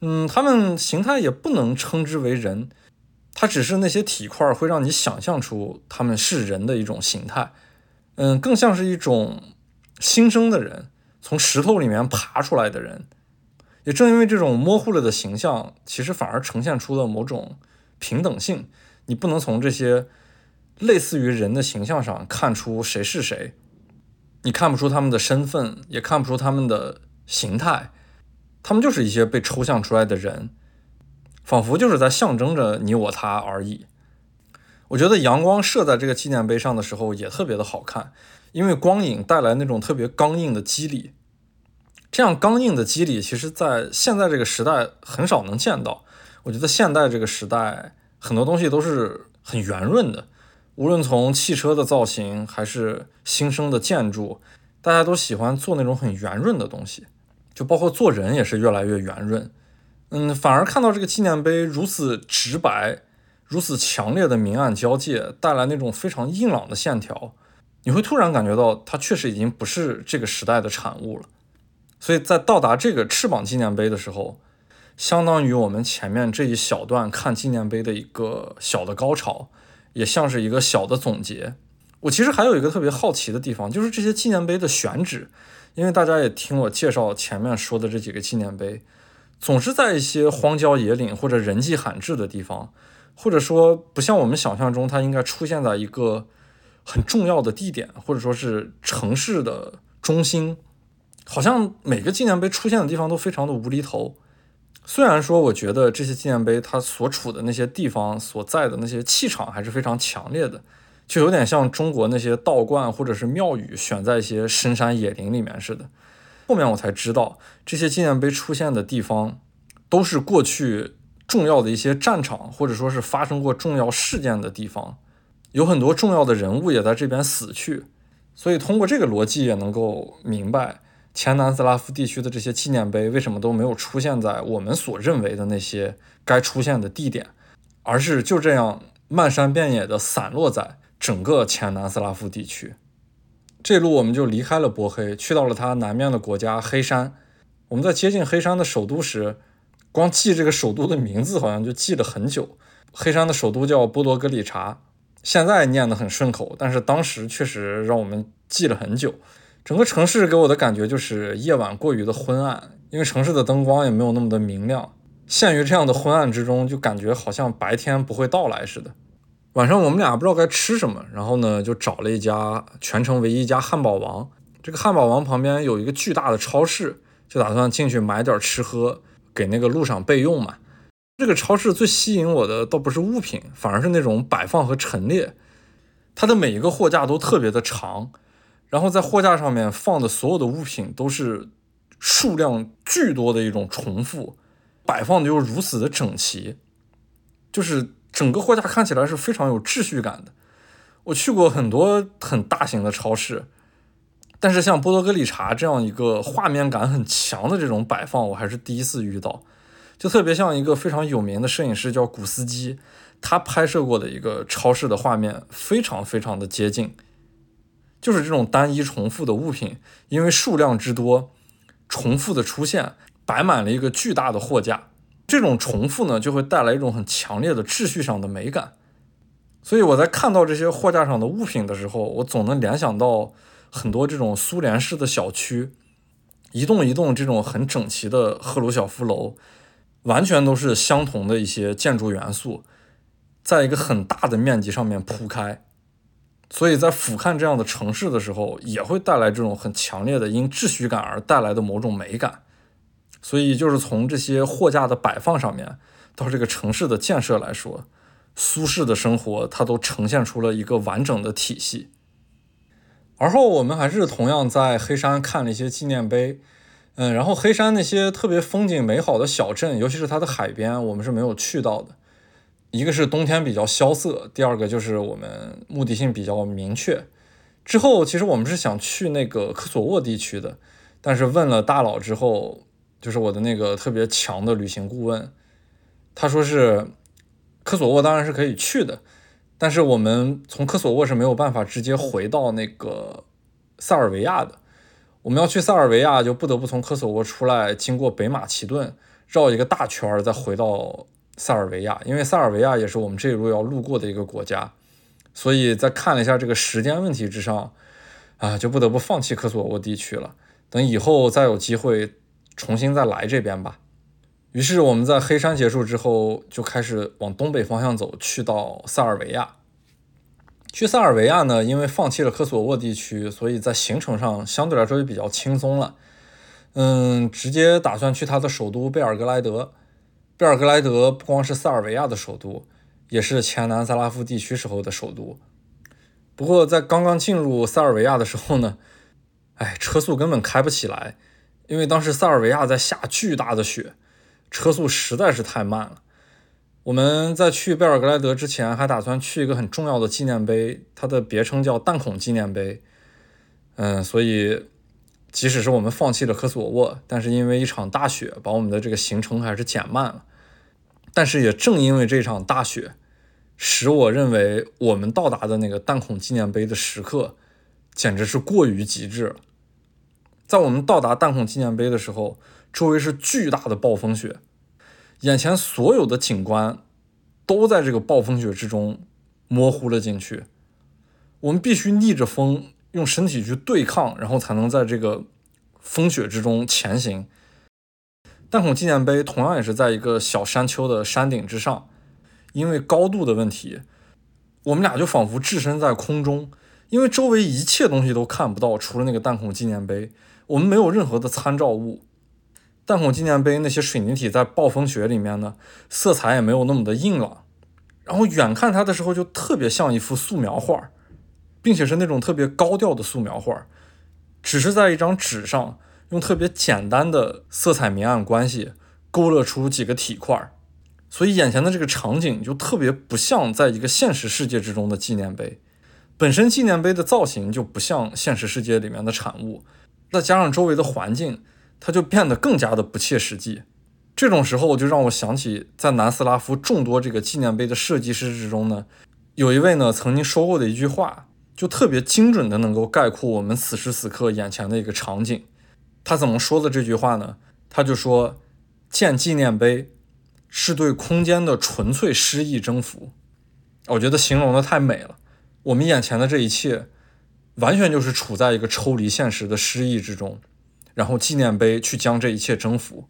嗯，它们形态也不能称之为人，它只是那些体块会让你想象出他们是人的一种形态。嗯，更像是一种新生的人。从石头里面爬出来的人，也正因为这种模糊了的形象，其实反而呈现出了某种平等性。你不能从这些类似于人的形象上看出谁是谁，你看不出他们的身份，也看不出他们的形态，他们就是一些被抽象出来的人，仿佛就是在象征着你我他而已。我觉得阳光射在这个纪念碑上的时候也特别的好看，因为光影带来那种特别刚硬的肌理。这样刚硬的肌理，其实在现在这个时代很少能见到。我觉得现代这个时代，很多东西都是很圆润的，无论从汽车的造型，还是新生的建筑，大家都喜欢做那种很圆润的东西，就包括做人也是越来越圆润。嗯，反而看到这个纪念碑如此直白、如此强烈的明暗交界，带来那种非常硬朗的线条，你会突然感觉到它确实已经不是这个时代的产物了。所以在到达这个翅膀纪念碑的时候，相当于我们前面这一小段看纪念碑的一个小的高潮，也像是一个小的总结。我其实还有一个特别好奇的地方，就是这些纪念碑的选址，因为大家也听我介绍前面说的这几个纪念碑，总是在一些荒郊野岭或者人迹罕至的地方，或者说不像我们想象中它应该出现在一个很重要的地点，或者说是城市的中心。好像每个纪念碑出现的地方都非常的无厘头。虽然说，我觉得这些纪念碑它所处的那些地方所在的那些气场还是非常强烈的，就有点像中国那些道观或者是庙宇选在一些深山野林里面似的。后面我才知道，这些纪念碑出现的地方都是过去重要的一些战场，或者说是发生过重要事件的地方，有很多重要的人物也在这边死去。所以通过这个逻辑也能够明白。前南斯拉夫地区的这些纪念碑为什么都没有出现在我们所认为的那些该出现的地点，而是就这样漫山遍野的散落在整个前南斯拉夫地区？这路我们就离开了波黑，去到了它南面的国家黑山。我们在接近黑山的首都时，光记这个首都的名字好像就记了很久。黑山的首都叫波多格里察，现在念得很顺口，但是当时确实让我们记了很久。整个城市给我的感觉就是夜晚过于的昏暗，因为城市的灯光也没有那么的明亮。陷于这样的昏暗之中，就感觉好像白天不会到来似的。晚上我们俩不知道该吃什么，然后呢就找了一家全城唯一一家汉堡王。这个汉堡王旁边有一个巨大的超市，就打算进去买点吃喝，给那个路上备用嘛。这个超市最吸引我的倒不是物品，反而是那种摆放和陈列。它的每一个货架都特别的长。然后在货架上面放的所有的物品都是数量巨多的一种重复，摆放的又如此的整齐，就是整个货架看起来是非常有秩序感的。我去过很多很大型的超市，但是像波多格里查这样一个画面感很强的这种摆放，我还是第一次遇到。就特别像一个非常有名的摄影师叫古斯基，他拍摄过的一个超市的画面，非常非常的接近。就是这种单一重复的物品，因为数量之多，重复的出现，摆满了一个巨大的货架。这种重复呢，就会带来一种很强烈的秩序上的美感。所以我在看到这些货架上的物品的时候，我总能联想到很多这种苏联式的小区，一栋一栋这种很整齐的赫鲁晓夫楼，完全都是相同的一些建筑元素，在一个很大的面积上面铺开。所以在俯瞰这样的城市的时候，也会带来这种很强烈的因秩序感而带来的某种美感。所以，就是从这些货架的摆放上面，到这个城市的建设来说，苏轼的生活它都呈现出了一个完整的体系。而后，我们还是同样在黑山看了一些纪念碑，嗯，然后黑山那些特别风景美好的小镇，尤其是它的海边，我们是没有去到的。一个是冬天比较萧瑟，第二个就是我们目的性比较明确。之后其实我们是想去那个科索沃地区的，但是问了大佬之后，就是我的那个特别强的旅行顾问，他说是科索沃当然是可以去的，但是我们从科索沃是没有办法直接回到那个塞尔维亚的。我们要去塞尔维亚，就不得不从科索沃出来，经过北马其顿，绕一个大圈儿，再回到。塞尔维亚，因为塞尔维亚也是我们这一路要路过的一个国家，所以在看了一下这个时间问题之上，啊，就不得不放弃科索沃地区了。等以后再有机会重新再来这边吧。于是我们在黑山结束之后，就开始往东北方向走，去到塞尔维亚。去塞尔维亚呢，因为放弃了科索沃地区，所以在行程上相对来说就比较轻松了。嗯，直接打算去它的首都贝尔格莱德。贝尔格莱德不光是塞尔维亚的首都，也是前南斯拉夫地区时候的首都。不过在刚刚进入塞尔维亚的时候呢，哎，车速根本开不起来，因为当时塞尔维亚在下巨大的雪，车速实在是太慢了。我们在去贝尔格莱德之前，还打算去一个很重要的纪念碑，它的别称叫弹孔纪念碑。嗯，所以即使是我们放弃了科索沃，但是因为一场大雪，把我们的这个行程还是减慢了。但是也正因为这场大雪，使我认为我们到达的那个弹孔纪念碑的时刻，简直是过于极致了。在我们到达弹孔纪念碑的时候，周围是巨大的暴风雪。眼前所有的景观都在这个暴风雪之中模糊了进去。我们必须逆着风，用身体去对抗，然后才能在这个风雪之中前行。弹孔纪念碑同样也是在一个小山丘的山顶之上，因为高度的问题，我们俩就仿佛置身在空中，因为周围一切东西都看不到，除了那个弹孔纪念碑，我们没有任何的参照物。弹孔纪念碑那些水泥体在暴风雪里面呢，色彩也没有那么的硬朗，然后远看它的时候就特别像一幅素描画，并且是那种特别高调的素描画，只是在一张纸上用特别简单的色彩明暗关系勾勒出几个体块，所以眼前的这个场景就特别不像在一个现实世界之中的纪念碑，本身纪念碑的造型就不像现实世界里面的产物，再加上周围的环境。它就变得更加的不切实际。这种时候就让我想起，在南斯拉夫众多这个纪念碑的设计师之中呢，有一位呢曾经说过的一句话，就特别精准的能够概括我们此时此刻眼前的一个场景。他怎么说的这句话呢？他就说：“建纪念碑是对空间的纯粹诗意征服。”我觉得形容的太美了。我们眼前的这一切，完全就是处在一个抽离现实的诗意之中。然后纪念碑去将这一切征服，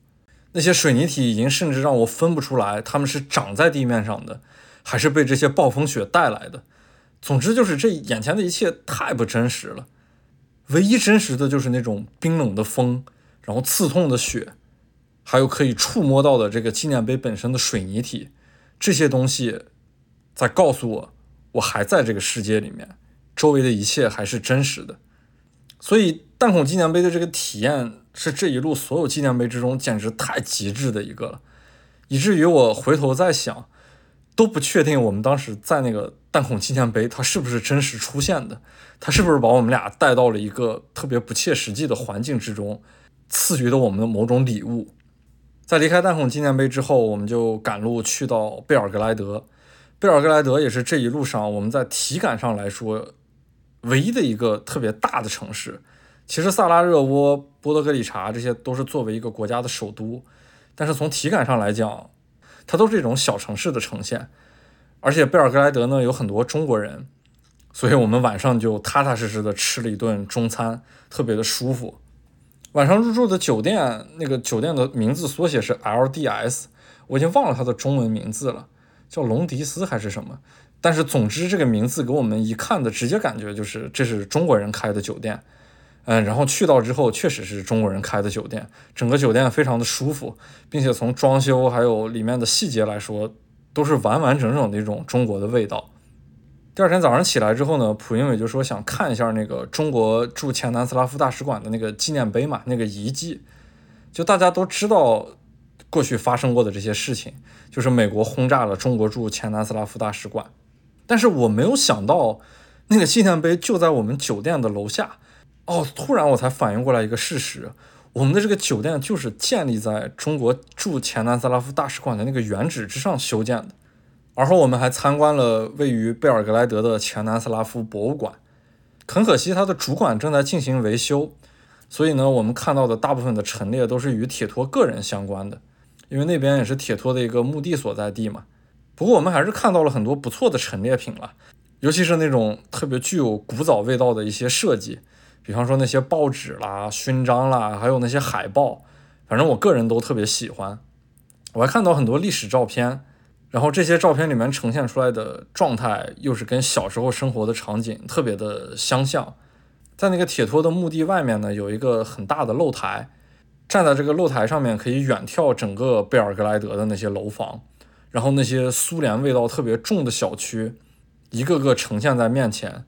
那些水泥体已经甚至让我分不出来，他们是长在地面上的，还是被这些暴风雪带来的。总之就是这眼前的一切太不真实了，唯一真实的就是那种冰冷的风，然后刺痛的雪，还有可以触摸到的这个纪念碑本身的水泥体，这些东西在告诉我，我还在这个世界里面，周围的一切还是真实的。所以，弹孔纪念碑的这个体验是这一路所有纪念碑之中简直太极致的一个了，以至于我回头在想，都不确定我们当时在那个弹孔纪念碑它是不是真实出现的，它是不是把我们俩带到了一个特别不切实际的环境之中，赐予了我们的某种礼物。在离开弹孔纪念碑之后，我们就赶路去到贝尔格莱德，贝尔格莱德也是这一路上我们在体感上来说。唯一的一个特别大的城市，其实萨拉热窝、波德格里察这些都是作为一个国家的首都，但是从体感上来讲，它都是一种小城市的呈现。而且贝尔格莱德呢有很多中国人，所以我们晚上就踏踏实实的吃了一顿中餐，特别的舒服。晚上入住的酒店，那个酒店的名字缩写是 LDS，我已经忘了它的中文名字了，叫隆迪斯还是什么？但是，总之，这个名字给我们一看的直接感觉就是这是中国人开的酒店，嗯，然后去到之后确实是中国人开的酒店，整个酒店非常的舒服，并且从装修还有里面的细节来说，都是完完整整的一种中国的味道。第二天早上起来之后呢，蒲英伟就说想看一下那个中国驻前南斯拉夫大使馆的那个纪念碑嘛，那个遗迹，就大家都知道过去发生过的这些事情，就是美国轰炸了中国驻前南斯拉夫大使馆。但是我没有想到，那个纪念碑就在我们酒店的楼下。哦，突然我才反应过来一个事实：我们的这个酒店就是建立在中国驻前南斯拉夫大使馆的那个原址之上修建的。而后我们还参观了位于贝尔格莱德的前南斯拉夫博物馆。很可惜，它的主馆正在进行维修，所以呢，我们看到的大部分的陈列都是与铁托个人相关的，因为那边也是铁托的一个墓地所在地嘛。不过我们还是看到了很多不错的陈列品了，尤其是那种特别具有古早味道的一些设计，比方说那些报纸啦、勋章啦，还有那些海报，反正我个人都特别喜欢。我还看到很多历史照片，然后这些照片里面呈现出来的状态又是跟小时候生活的场景特别的相像。在那个铁托的墓地外面呢，有一个很大的露台，站在这个露台上面可以远眺整个贝尔格莱德的那些楼房，然后那些苏联味道特别重的小区，一个个呈现在面前。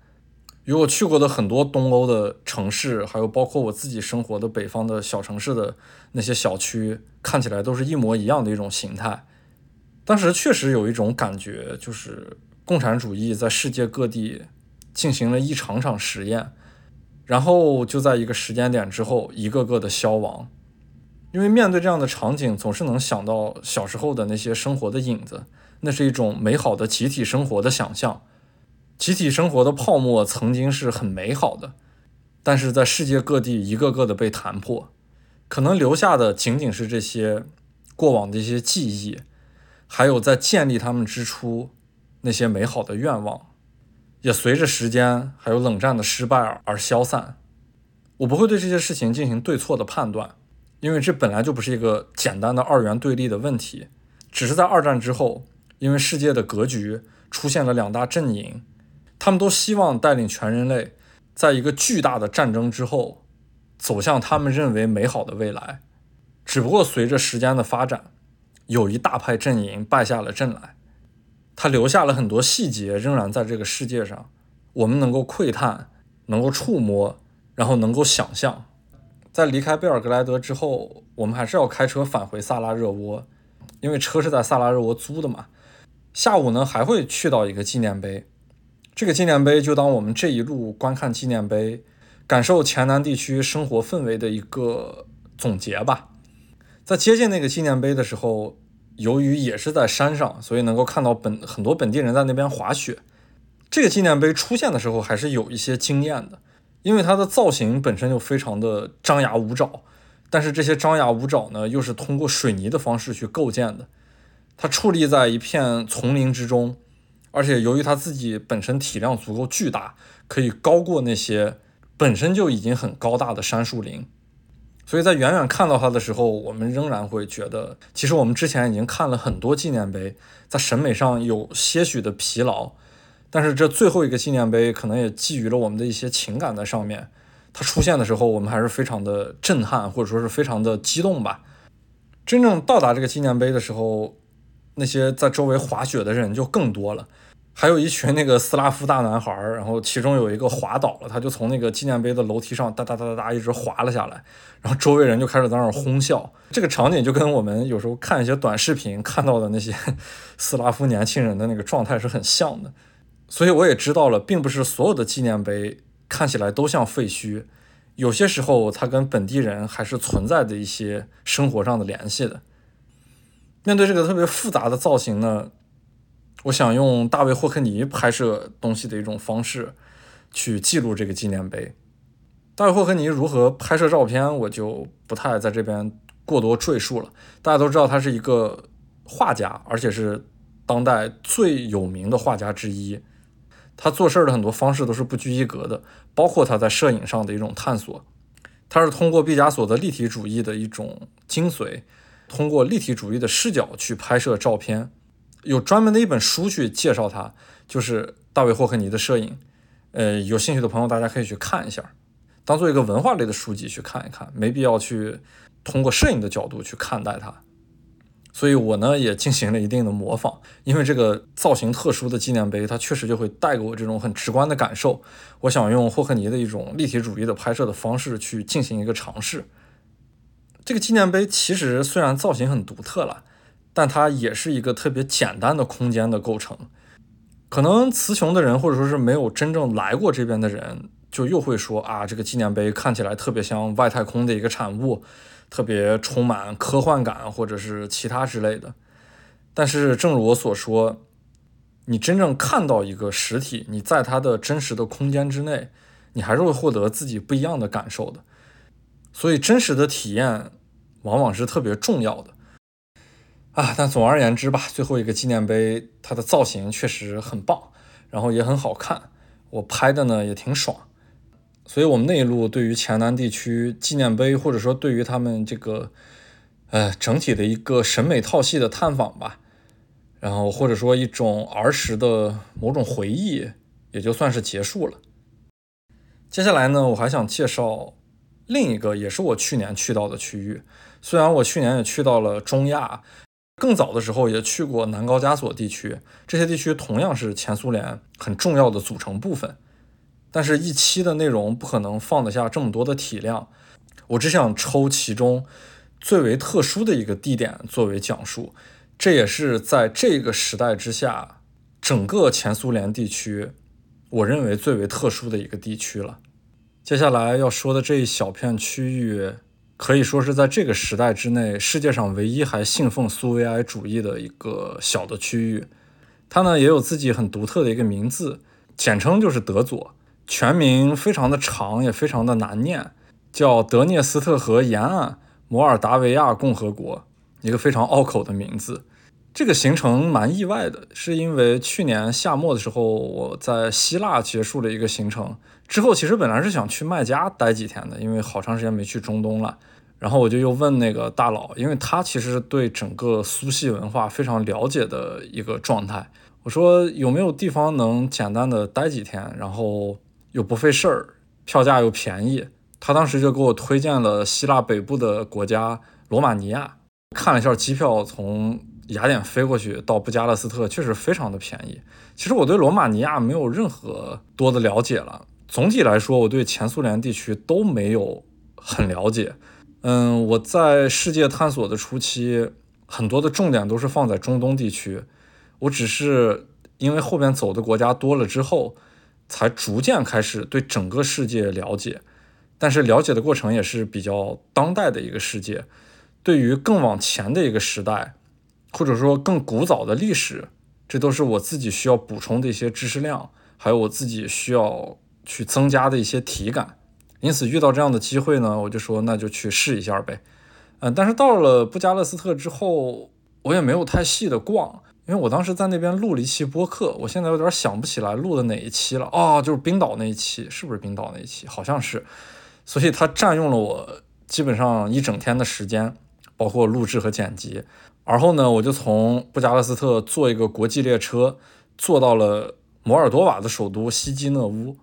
与我去过的很多东欧的城市，还有包括我自己生活的北方的小城市的那些小区，看起来都是一模一样的一种形态。当时确实有一种感觉，就是共产主义在世界各地进行了一场场实验，然后就在一个时间点之后，一个个的消亡。因为面对这样的场景，总是能想到小时候的那些生活的影子，那是一种美好的集体生活的想象。集体生活的泡沫曾经是很美好的，但是在世界各地一个个的被弹破，可能留下的仅仅是这些过往的一些记忆，还有在建立他们之初那些美好的愿望，也随着时间还有冷战的失败而消散。我不会对这些事情进行对错的判断，因为这本来就不是一个简单的二元对立的问题，只是在二战之后，因为世界的格局出现了两大阵营。他们都希望带领全人类，在一个巨大的战争之后，走向他们认为美好的未来。只不过随着时间的发展，有一大派阵营败下了阵来，他留下了很多细节，仍然在这个世界上，我们能够窥探，能够触摸，然后能够想象。在离开贝尔格莱德之后，我们还是要开车返回萨拉热窝，因为车是在萨拉热窝租的嘛。下午呢，还会去到一个纪念碑。这个纪念碑就当我们这一路观看纪念碑、感受黔南地区生活氛围的一个总结吧。在接近那个纪念碑的时候，由于也是在山上，所以能够看到本很多本地人在那边滑雪。这个纪念碑出现的时候还是有一些惊艳的，因为它的造型本身就非常的张牙舞爪，但是这些张牙舞爪呢，又是通过水泥的方式去构建的，它矗立在一片丛林之中。而且由于它自己本身体量足够巨大，可以高过那些本身就已经很高大的杉树林，所以在远远看到它的时候，我们仍然会觉得，其实我们之前已经看了很多纪念碑，在审美上有些许的疲劳，但是这最后一个纪念碑可能也寄予了我们的一些情感在上面。它出现的时候，我们还是非常的震撼，或者说是非常的激动吧。真正到达这个纪念碑的时候。那些在周围滑雪的人就更多了，还有一群那个斯拉夫大男孩儿，然后其中有一个滑倒了，他就从那个纪念碑的楼梯上哒哒哒哒哒一直滑了下来，然后周围人就开始在那儿哄笑。这个场景就跟我们有时候看一些短视频看到的那些斯拉夫年轻人的那个状态是很像的。所以我也知道了，并不是所有的纪念碑看起来都像废墟，有些时候它跟本地人还是存在着一些生活上的联系的。面对这个特别复杂的造型呢，我想用大卫霍克尼拍摄东西的一种方式去记录这个纪念碑。大卫霍克尼如何拍摄照片，我就不太在这边过多赘述了。大家都知道他是一个画家，而且是当代最有名的画家之一。他做事的很多方式都是不拘一格的，包括他在摄影上的一种探索。他是通过毕加索的立体主义的一种精髓。通过立体主义的视角去拍摄照片，有专门的一本书去介绍它，就是大卫霍克尼的摄影。呃，有兴趣的朋友大家可以去看一下，当做一个文化类的书籍去看一看，没必要去通过摄影的角度去看待它。所以我呢也进行了一定的模仿，因为这个造型特殊的纪念碑，它确实就会带给我这种很直观的感受。我想用霍克尼的一种立体主义的拍摄的方式去进行一个尝试。这个纪念碑其实虽然造型很独特了，但它也是一个特别简单的空间的构成。可能词穷的人或者说是没有真正来过这边的人，就又会说啊，这个纪念碑看起来特别像外太空的一个产物，特别充满科幻感或者是其他之类的。但是正如我所说，你真正看到一个实体，你在它的真实的空间之内，你还是会获得自己不一样的感受的。所以真实的体验。往往是特别重要的啊，但总而言之吧，最后一个纪念碑它的造型确实很棒，然后也很好看，我拍的呢也挺爽。所以，我们内陆对于黔南地区纪念碑，或者说对于他们这个呃，整体的一个审美套系的探访吧。然后或者说一种儿时的某种回忆，也就算是结束了。接下来呢，我还想介绍另一个也是我去年去到的区域。虽然我去年也去到了中亚，更早的时候也去过南高加索地区，这些地区同样是前苏联很重要的组成部分。但是，一期的内容不可能放得下这么多的体量，我只想抽其中最为特殊的一个地点作为讲述。这也是在这个时代之下，整个前苏联地区，我认为最为特殊的一个地区了。接下来要说的这一小片区域，可以说是在这个时代之内，世界上唯一还信奉苏维埃主义的一个小的区域。它呢也有自己很独特的一个名字，简称就是德佐，全名非常的长，也非常的难念，叫德涅斯特河沿岸摩尔达维亚共和国。一个非常拗口的名字，这个行程蛮意外的，是因为去年夏末的时候，我在希腊结束了一个行程之后，其实本来是想去麦加待几天的，因为好长时间没去中东了。然后我就又问那个大佬，因为他其实对整个苏系文化非常了解的一个状态，我说有没有地方能简单的待几天，然后又不费事儿，票价又便宜。他当时就给我推荐了希腊北部的国家罗马尼亚。看了一下机票，从雅典飞过去到布加勒斯特，确实非常的便宜。其实我对罗马尼亚没有任何多的了解了。总体来说，我对前苏联地区都没有很了解。嗯，我在世界探索的初期，很多的重点都是放在中东地区。我只是因为后边走的国家多了之后，才逐渐开始对整个世界了解。但是了解的过程也是比较当代的一个世界。对于更往前的一个时代，或者说更古早的历史，这都是我自己需要补充的一些知识量，还有我自己需要去增加的一些体感。因此遇到这样的机会呢，我就说那就去试一下呗。嗯，但是到了布加勒斯特之后，我也没有太细的逛，因为我当时在那边录了一期播客，我现在有点想不起来录的哪一期了。哦，就是冰岛那一期，是不是冰岛那一期？好像是。所以它占用了我基本上一整天的时间。包括录制和剪辑，而后呢，我就从布加勒斯特坐一个国际列车，坐到了摩尔多瓦的首都西基讷乌。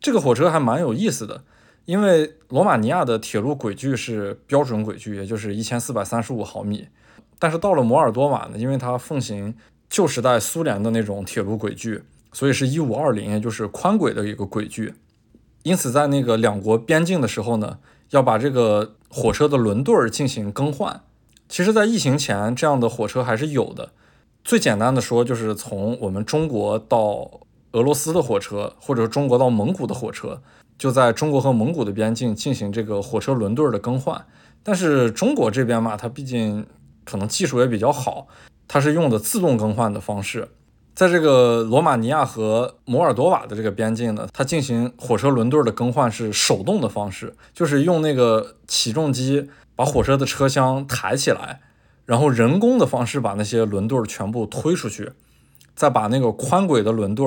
这个火车还蛮有意思的，因为罗马尼亚的铁路轨距是标准轨距，也就是一千四百三十五毫米。但是到了摩尔多瓦呢，因为它奉行旧时代苏联的那种铁路轨距，所以是一五二零，也就是宽轨的一个轨距。因此，在那个两国边境的时候呢，要把这个。火车的轮对儿进行更换，其实，在疫情前，这样的火车还是有的。最简单的说，就是从我们中国到俄罗斯的火车，或者中国到蒙古的火车，就在中国和蒙古的边境进行这个火车轮对儿的更换。但是中国这边嘛，它毕竟可能技术也比较好，它是用的自动更换的方式。在这个罗马尼亚和摩尔多瓦的这个边境呢，它进行火车轮对的更换是手动的方式，就是用那个起重机把火车的车厢抬起来，然后人工的方式把那些轮队全部推出去，再把那个宽轨的轮队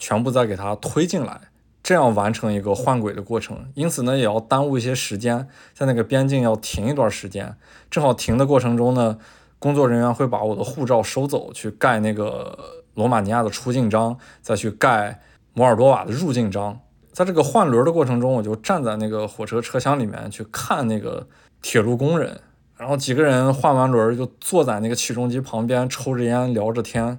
全部再给它推进来，这样完成一个换轨的过程。因此呢，也要耽误一些时间，在那个边境要停一段时间。正好停的过程中呢，工作人员会把我的护照收走，去盖那个。罗马尼亚的出境章，再去盖摩尔多瓦的入境章。在这个换轮的过程中，我就站在那个火车车厢里面去看那个铁路工人，然后几个人换完轮就坐在那个起重机旁边抽着烟聊着天。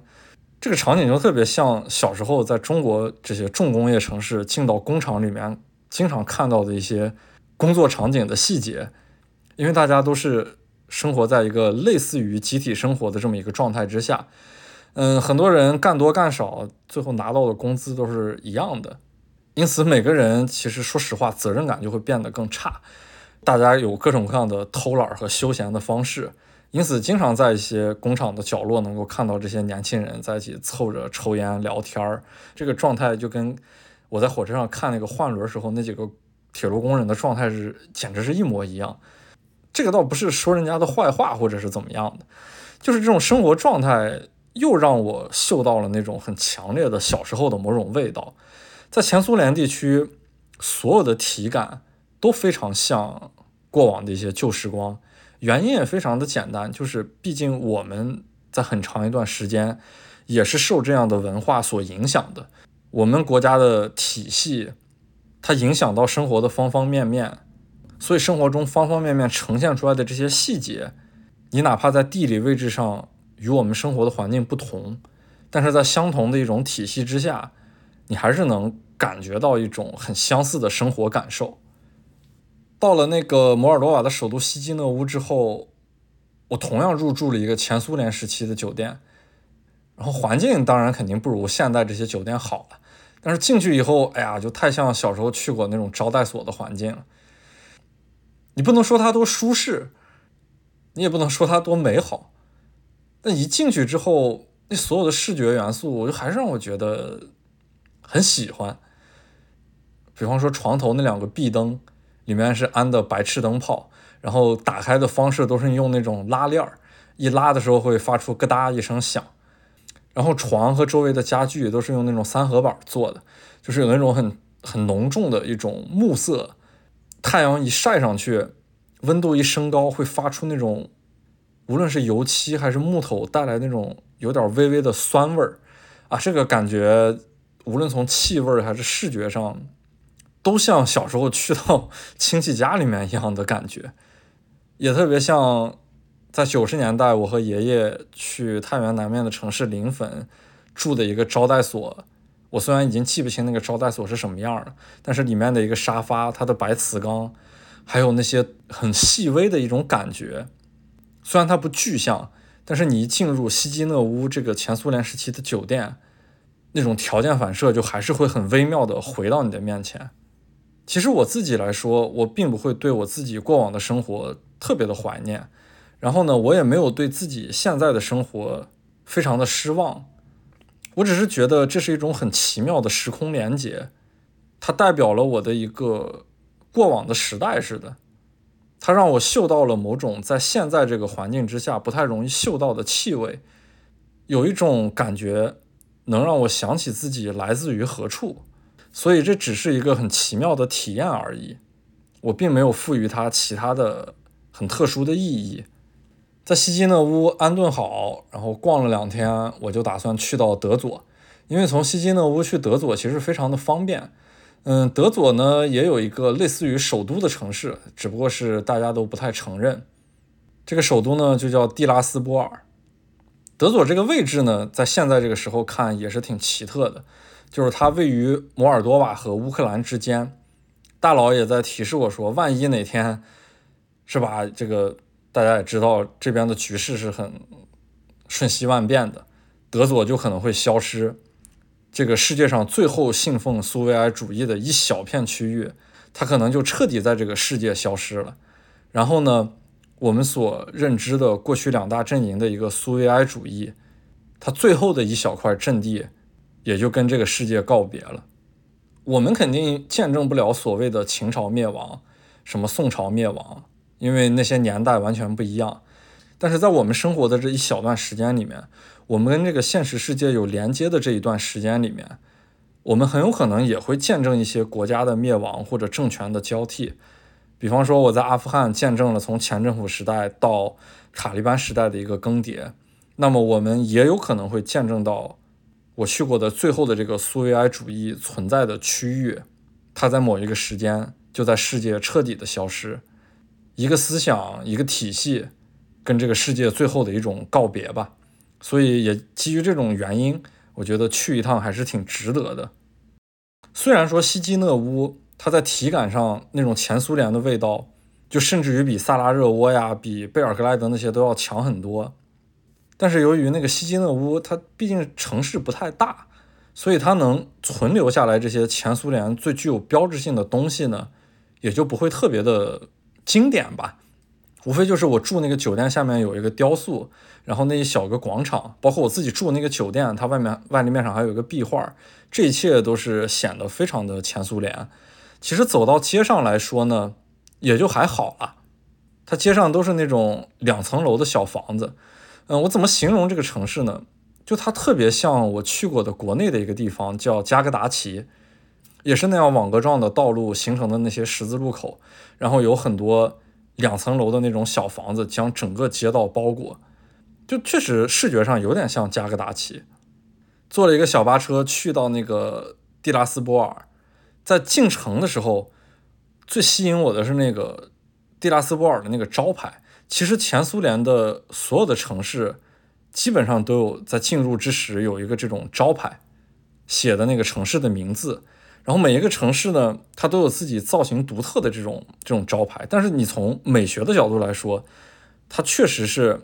这个场景就特别像小时候在中国这些重工业城市进到工厂里面经常看到的一些工作场景的细节，因为大家都是生活在一个类似于集体生活的这么一个状态之下。嗯，很多人干多干少，最后拿到的工资都是一样的，因此每个人其实说实话，责任感就会变得更差。大家有各种各样的偷懒和休闲的方式，因此经常在一些工厂的角落能够看到这些年轻人在一起凑着抽烟聊天儿。这个状态就跟我在火车上看那个换轮时候那几个铁路工人的状态是，简直是一模一样。这个倒不是说人家的坏话或者是怎么样的，就是这种生活状态。又让我嗅到了那种很强烈的小时候的某种味道，在前苏联地区，所有的体感都非常像过往的一些旧时光，原因也非常的简单，就是毕竟我们在很长一段时间也是受这样的文化所影响的。我们国家的体系，它影响到生活的方方面面，所以生活中方方面面呈现出来的这些细节，你哪怕在地理位置上与我们生活的环境不同，但是在相同的一种体系之下，你还是能感觉到一种很相似的生活感受。到了那个摩尔多瓦的首都西基诺乌之后，我同样入住了一个前苏联时期的酒店。然后环境当然肯定不如现在这些酒店好了，但是进去以后，哎呀，就太像小时候去过那种招待所的环境了。你不能说它多舒适，你也不能说它多美好，但一进去之后，那所有的视觉元素，我就还是让我觉得很喜欢。比方说床头那两个壁灯，里面是安的白炽灯泡，然后打开的方式都是用那种拉链儿，一拉的时候会发出咯哒一声响。然后床和周围的家具都是用那种三合板做的，就是有那种很很浓重的一种木色。太阳一晒上去，温度一升高，会发出那种无论是油漆还是木头带来那种有点微微的酸味儿啊，这个感觉无论从气味还是视觉上，都像小时候去到亲戚家里面一样的感觉，也特别像。在九十年代，我和爷爷去太原南面的城市临汾住的一个招待所。我虽然已经记不清那个招待所是什么样了，但是里面的一个沙发、它的白瓷缸，还有那些很细微的一种感觉，虽然它不具象，但是你一进入西基讷乌这个前苏联时期的酒店，那种条件反射就还是会很微妙的回到你的面前。其实我自己来说，我并不会对我自己过往的生活特别的怀念。然后呢，我也没有对自己现在的生活非常的失望，我只是觉得这是一种很奇妙的时空连接，它代表了我的一个过往的时代似的，它让我嗅到了某种在现在这个环境之下不太容易嗅到的气味，有一种感觉能让我想起自己来自于何处，所以这只是一个很奇妙的体验而已，我并没有赋予它其他的很特殊的意义。在西基讷乌安顿好，然后逛了两天，我就打算去到德佐，因为从西基讷乌去德佐其实非常的方便。嗯，德佐呢也有一个类似于首都的城市，只不过是大家都不太承认。这个首都呢就叫蒂拉斯波尔。德佐这个位置呢，在现在这个时候看也是挺奇特的，就是它位于摩尔多瓦和乌克兰之间。大佬也在提示我说，万一哪天是吧这个。大家也知道，这边的局势是很瞬息万变的，德佐就可能会消失。这个世界上最后信奉苏维埃主义的一小片区域，它可能就彻底在这个世界消失了。然后呢，我们所认知的过去两大阵营的一个苏维埃主义，它最后的一小块阵地，也就跟这个世界告别了。我们肯定见证不了所谓的秦朝灭亡，什么宋朝灭亡。因为那些年代完全不一样，但是在我们生活的这一小段时间里面，我们跟这个现实世界有连接的这一段时间里面，我们很有可能也会见证一些国家的灭亡或者政权的交替。比方说，我在阿富汗见证了从前政府时代到塔利班时代的一个更迭，那么我们也有可能会见证到我去过的最后的这个苏维埃主义存在的区域，它在某一个时间就在世界彻底的消失。一个思想，一个体系，跟这个世界最后的一种告别吧。所以也基于这种原因，我觉得去一趟还是挺值得的。虽然说西基讷乌它在体感上那种前苏联的味道，就甚至于比萨拉热窝呀、比贝尔格莱德那些都要强很多。但是由于那个西基讷乌它毕竟城市不太大，所以它能存留下来这些前苏联最具有标志性的东西呢，也就不会特别的。经典吧，无非就是我住那个酒店下面有一个雕塑，然后那一小个广场，包括我自己住那个酒店，它外面外立面上还有一个壁画，这一切都是显得非常的前苏联。其实走到街上来说呢，也就还好了，它街上都是那种两层楼的小房子。嗯，我怎么形容这个城市呢？就它特别像我去过的国内的一个地方，叫加格达奇。也是那样网格状的道路形成的那些十字路口，然后有很多两层楼的那种小房子将整个街道包裹，就确实视觉上有点像加格达奇。坐了一个小巴车去到那个蒂拉斯波尔，在进城的时候，最吸引我的是那个蒂拉斯波尔的那个招牌。其实前苏联的所有的城市基本上都有在进入之时有一个这种招牌，写的那个城市的名字。然后每一个城市呢，它都有自己造型独特的这种这种招牌。但是你从美学的角度来说，它确实是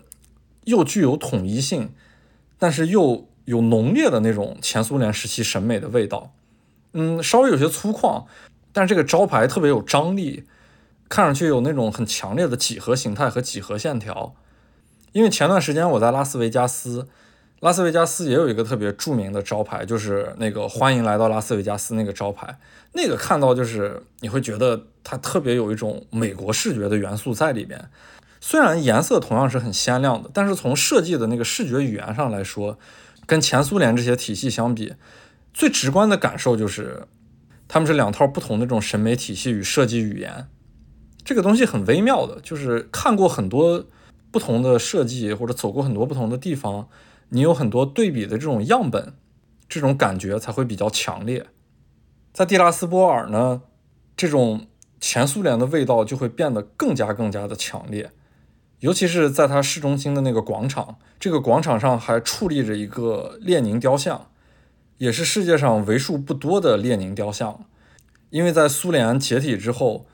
又具有统一性，但是又有浓烈的那种前苏联时期审美的味道。嗯，稍微有些粗犷，但是这个招牌特别有张力，看上去有那种很强烈的几何形态和几何线条。因为前段时间我在拉斯维加斯。拉斯维加斯也有一个特别著名的招牌，就是那个“欢迎来到拉斯维加斯”那个招牌。那个看到就是你会觉得它特别有一种美国视觉的元素在里边。虽然颜色同样是很鲜亮的，但是从设计的那个视觉语言上来说，跟前苏联这些体系相比，最直观的感受就是他们是两套不同的这种审美体系与设计语言。这个东西很微妙的，就是看过很多不同的设计或者走过很多不同的地方。你有很多对比的这种样本，这种感觉才会比较强烈。在蒂拉斯波尔呢，这种前苏联的味道就会变得更加更加的强烈，尤其是在它市中心的那个广场，这个广场上还矗立着一个列宁雕像，也是世界上为数不多的列宁雕像。因为在苏联解体之后，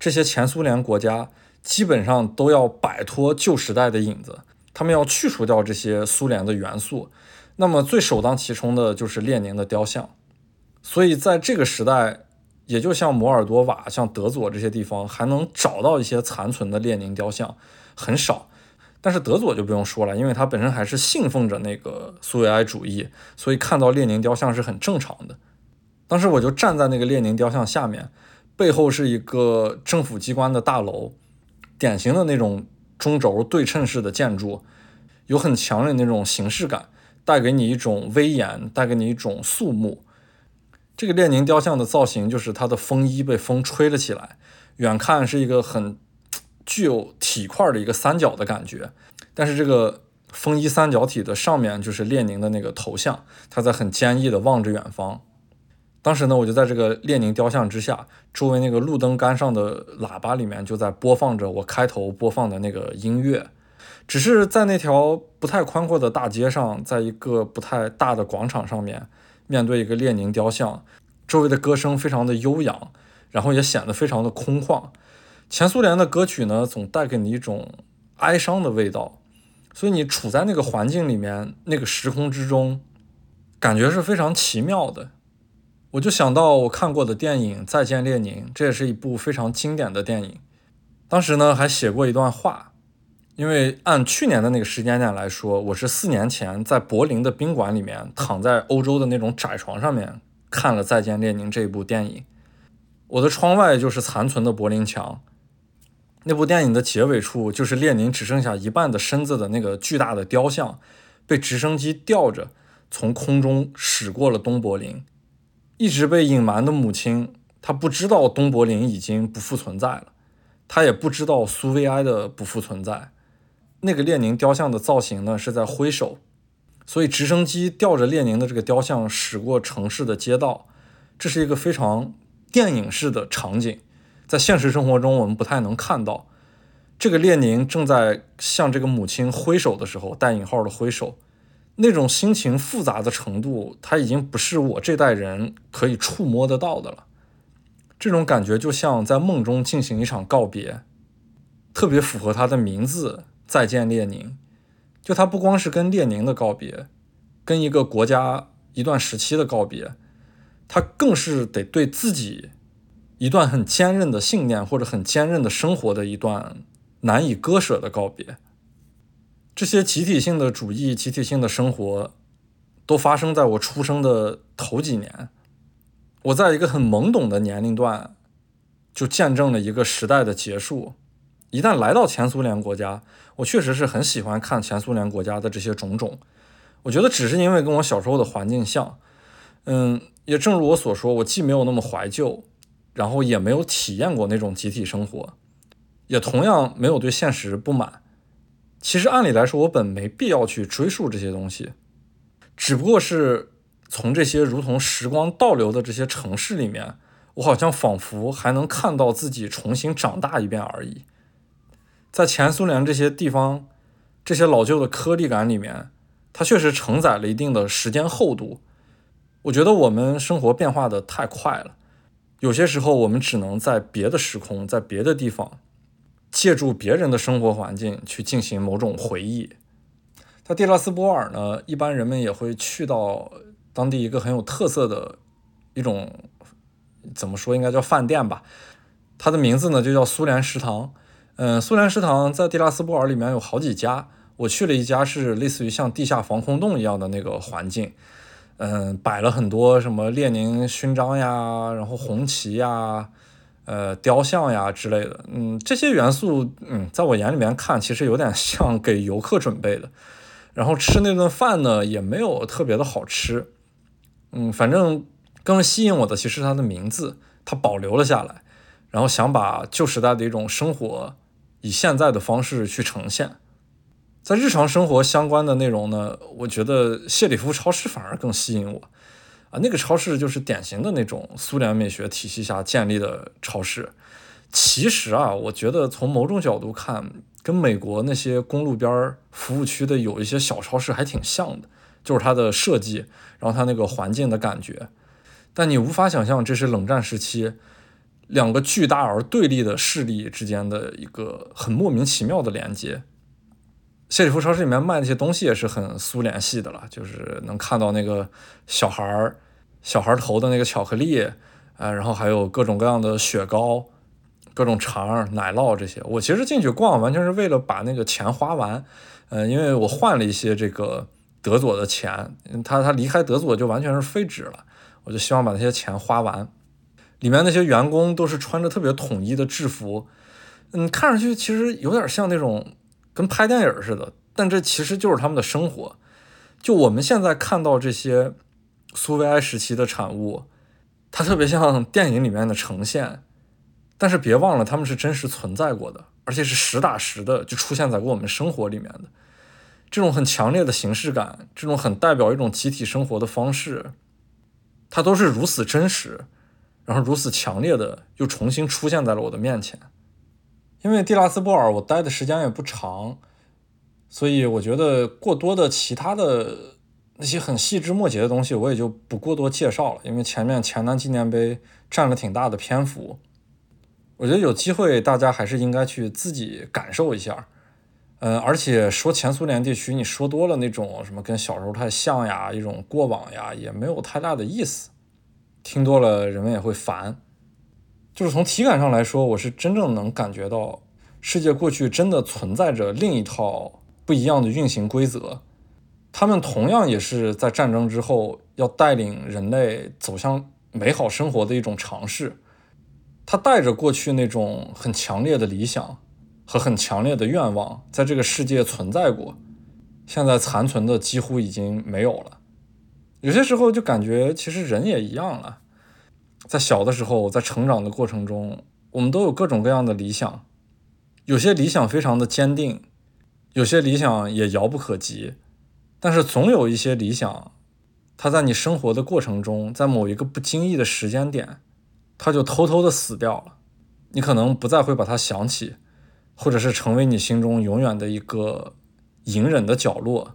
这些前苏联国家基本上都要摆脱旧时代的影子。他们要去除掉这些苏联的元素，那么最首当其冲的就是列宁的雕像。所以在这个时代，也就像摩尔多瓦、像德佐这些地方，还能找到一些残存的列宁雕像，很少。但是德佐就不用说了，因为他本身还是信奉着那个苏维埃主义，所以看到列宁雕像是很正常的。当时我就站在那个列宁雕像下面，背后是一个政府机关的大楼，典型的那种。中轴对称式的建筑，有很强的那种形式感，带给你一种威严，带给你一种肃穆。这个列宁雕像的造型就是它的风衣被风吹了起来，远看是一个很具有体块的一个三角的感觉。但是这个风衣三角体的上面就是列宁的那个头像，他在很坚毅的望着远方。当时呢，我就在这个列宁雕像之下，周围那个路灯杆上的喇叭里面就在播放着我开头播放的那个音乐。只是在那条不太宽阔的大街上，在一个不太大的广场上面，面对一个列宁雕像，周围的歌声非常的悠扬，然后也显得非常的空旷。前苏联的歌曲呢，总带给你一种哀伤的味道，所以你处在那个环境里面，那个时空之中，感觉是非常奇妙的。我就想到我看过的电影《再见列宁》，这也是一部非常经典的电影。当时呢还写过一段话，因为按去年的那个时间点来说，我是四年前在柏林的宾馆里面躺在欧洲的那种窄床上面看了《再见列宁》这一部电影。我的窗外就是残存的柏林墙。那部电影的结尾处就是列宁只剩下一半的身子的那个巨大的雕像，被直升机吊着从空中驶过了东柏林。一直被隐瞒的母亲，她不知道东柏林已经不复存在了，她也不知道苏维埃的不复存在。那个列宁雕像的造型呢，是在挥手，所以直升机吊着列宁的这个雕像驶过城市的街道，这是一个非常电影式的场景，在现实生活中我们不太能看到。这个列宁正在向这个母亲挥手的时候，带引号的挥手。那种心情复杂的程度，他已经不是我这代人可以触摸得到的了。这种感觉就像在梦中进行一场告别，特别符合他的名字“再见，列宁”。就他不光是跟列宁的告别，跟一个国家一段时期的告别，他更是得对自己一段很坚韧的信念或者很坚韧的生活的一段难以割舍的告别。这些集体性的主义、集体性的生活，都发生在我出生的头几年。我在一个很懵懂的年龄段，就见证了一个时代的结束。一旦来到前苏联国家，我确实是很喜欢看前苏联国家的这些种种。我觉得只是因为跟我小时候的环境像，嗯，也正如我所说，我既没有那么怀旧，然后也没有体验过那种集体生活。也同样没有对现实不满。其实按理来说，我本没必要去追溯这些东西，只不过是从这些如同时光倒流的这些城市里面，我好像仿佛还能看到自己重新长大一遍而已。在前苏联这些地方，这些老旧的颗粒感里面，它确实承载了一定的时间厚度。我觉得我们生活变化的太快了，有些时候我们只能在别的时空，在别的地方。借助别人的生活环境去进行某种回忆，在蒂拉斯波尔呢，一般人们也会去到当地一个很有特色的一种，怎么说应该叫饭店吧，它的名字呢就叫苏联食堂。嗯，苏联食堂在蒂拉斯波尔里面有好几家，我去了一家是类似于像地下防空洞一样的那个环境，嗯，摆了很多什么列宁勋章呀，然后红旗呀。呃，雕像呀之类的，嗯，这些元素，嗯，在我眼里面看，其实有点像给游客准备的。然后吃那顿饭呢，也没有特别的好吃，嗯，反正更吸引我的其实它的名字，它保留了下来，然后想把旧时代的一种生活以现在的方式去呈现。在日常生活相关的内容呢，我觉得谢里夫超市反而更吸引我。啊，那个超市就是典型的那种苏联美学体系下建立的超市。其实啊，我觉得从某种角度看，跟美国那些公路边服务区的有一些小超市还挺像的，就是它的设计，然后它那个环境的感觉。但你无法想象这是冷战时期两个巨大而对立的势力之间的一个很莫名其妙的连接。谢里夫超市里面卖那些东西也是很苏联系的了，就是能看到那个小孩儿、小孩头的那个巧克力，呃，然后还有各种各样的雪糕、各种肠、奶酪这些。我其实进去逛完全是为了把那个钱花完，呃，因为我换了一些这个德佐的钱，他他离开德佐就完全是废纸了，我就希望把那些钱花完。里面那些员工都是穿着特别统一的制服，嗯，看上去其实有点像那种。跟拍电影似的，但这其实就是他们的生活。就我们现在看到这些苏维埃时期的产物，它特别像电影里面的呈现，但是别忘了他们是真实存在过的，而且是实打实的就出现在过我们生活里面的。这种很强烈的形式感，这种很代表一种集体生活的方式，它都是如此真实，然后如此强烈的又重新出现在了我的面前。因为蒂拉斯波尔我待的时间也不长，所以我觉得过多的其他的那些很细枝末节的东西我也就不过多介绍了。因为前面前南纪念碑占了挺大的篇幅，我觉得有机会大家还是应该去自己感受一下。嗯，而且说前苏联地区，你说多了那种什么跟小时候太像呀，一种过往呀，也没有太大的意思，听多了人们也会烦。就是从体感上来说，我是真正能感觉到，世界过去真的存在着另一套不一样的运行规则。他们同样也是在战争之后要带领人类走向美好生活的一种尝试。他带着过去那种很强烈的理想和很强烈的愿望，在这个世界存在过，现在残存的几乎已经没有了。有些时候就感觉，其实人也一样了。在小的时候，在成长的过程中，我们都有各种各样的理想，有些理想非常的坚定，有些理想也遥不可及。但是总有一些理想，它在你生活的过程中，在某一个不经意的时间点，它就偷偷的死掉了。你可能不再会把它想起，或者是成为你心中永远的一个隐忍的角落，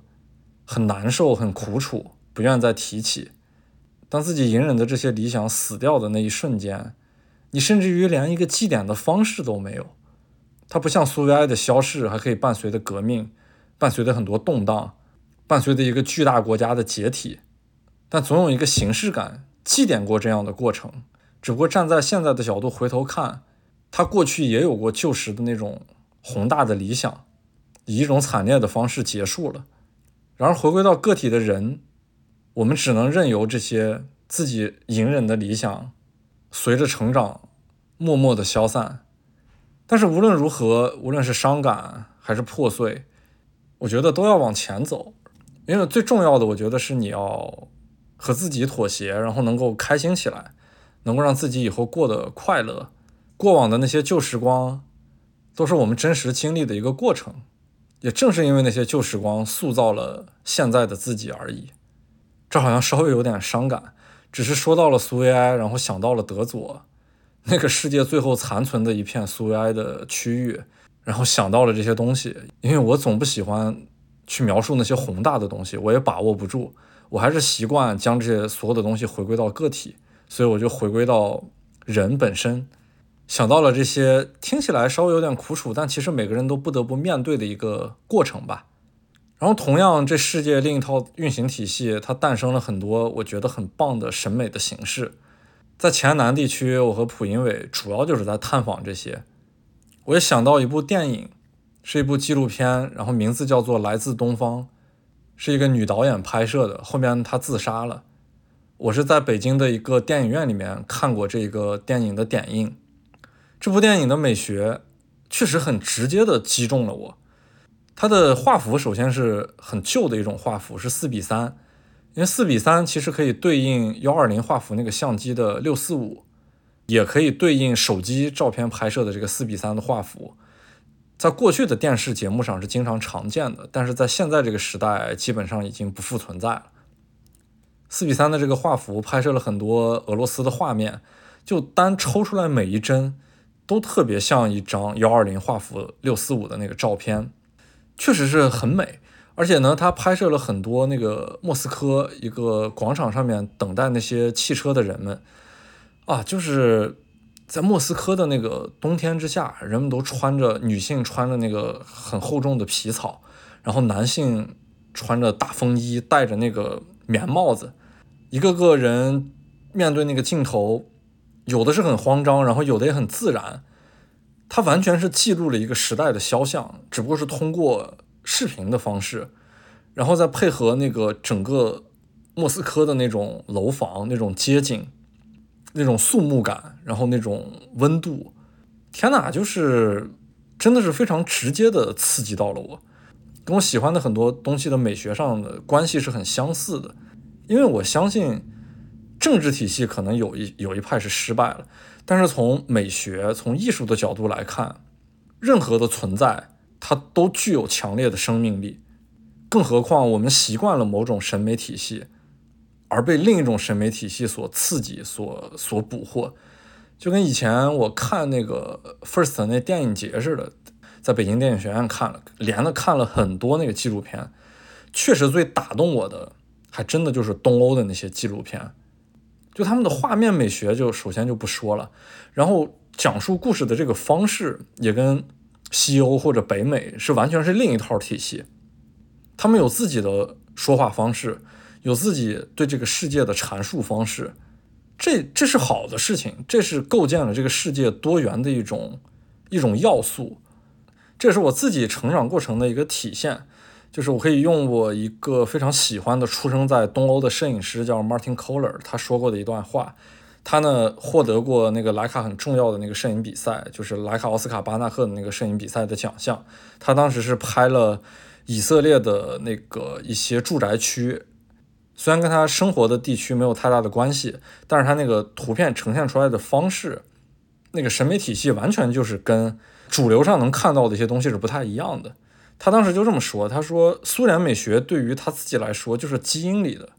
很难受，很苦楚，不愿再提起。当自己隐忍的这些理想死掉的那一瞬间，你甚至于连一个祭奠的方式都没有。它不像苏维埃的消逝，还可以伴随着革命，伴随着很多动荡，伴随着一个巨大国家的解体。但总有一个形式感祭奠过这样的过程。只不过站在现在的角度回头看，他过去也有过旧时的那种宏大的理想，以一种惨烈的方式结束了。然而回归到个体的人。我们只能任由这些自己隐忍的理想，随着成长默默的消散。但是无论如何，无论是伤感还是破碎，我觉得都要往前走。因为最重要的，我觉得是你要和自己妥协，然后能够开心起来，能够让自己以后过得快乐。过往的那些旧时光，都是我们真实经历的一个过程。也正是因为那些旧时光塑造了现在的自己而已。这好像稍微有点伤感，只是说到了苏维埃，然后想到了德佐，那个世界最后残存的一片苏维埃的区域，然后想到了这些东西。因为我总不喜欢去描述那些宏大的东西，我也把握不住。我还是习惯将这些所有的东西回归到个体，所以我就回归到人本身，想到了这些听起来稍微有点苦楚，但其实每个人都不得不面对的一个过程吧。然后同样，这世界另一套运行体系，它诞生了很多我觉得很棒的审美的形式。在黔南地区，我和蒲英伟主要就是在探访这些。我也想到一部电影，是一部纪录片，然后名字叫做《来自东方》。是一个女导演拍摄的，后面她自杀了。我是在北京的一个电影院里面看过这个电影的点映。这部电影的美学确实很直接的击中了我。它的画幅首先是很旧的一种画幅，是四比三，因为四比三其实可以对应幺二零画幅那个相机的六四五，也可以对应手机照片拍摄的这个四比三的画幅。在过去的电视节目上是经常常见的，但是在现在这个时代，基本上已经不复存在了。四比三的这个画幅拍摄了很多俄罗斯的画面，就单抽出来每一帧，都特别像一张幺二零画幅六四五的那个照片，确实是很美。而且呢，他拍摄了很多那个莫斯科一个广场上面等待那些汽车的人们，啊，就是。在莫斯科的那个冬天之下，人们都穿着女性穿着那个很厚重的皮草，然后男性穿着大风衣，戴着那个棉帽子，一个个人面对那个镜头，有的是很慌张，然后有的也很自然。它完全是记录了一个时代的肖像，只不过是通过视频的方式，然后再配合那个整个莫斯科的那种楼房那种街景。那种肃穆感，然后那种温度，天哪，就是真的是非常直接的刺激到了我，跟我喜欢的很多东西的美学上的关系是很相似的。因为我相信政治体系可能有一有一派是失败了，但是从美学、从艺术的角度来看，任何的存在它都具有强烈的生命力，更何况我们习惯了某种审美体系。而被另一种审美体系所刺激、所所捕获，就跟以前我看那个 First 那电影节似的，在北京电影学院看了，连着看了很多那个纪录片，确实最打动我的，还真的就是东欧的那些纪录片，就他们的画面美学，就首先就不说了，然后讲述故事的这个方式，也跟西欧或者北美是完全是另一套体系，他们有自己的说话方式。有自己对这个世界的阐述方式，这这是好的事情，这是构建了这个世界多元的一种一种要素，这是我自己成长过程的一个体现。就是我可以用我一个非常喜欢的出生在东欧的摄影师叫 Martin Kohler，他说过的一段话。他呢获得过那个莱卡很重要的那个摄影比赛，就是莱卡奥斯卡巴纳克的那个摄影比赛的奖项。他当时是拍了以色列的那个一些住宅区。虽然跟他生活的地区没有太大的关系，但是他那个图片呈现出来的方式，那个审美体系完全就是跟主流上能看到的一些东西是不太一样的。他当时就这么说：“他说苏联美学对于他自己来说就是基因里的，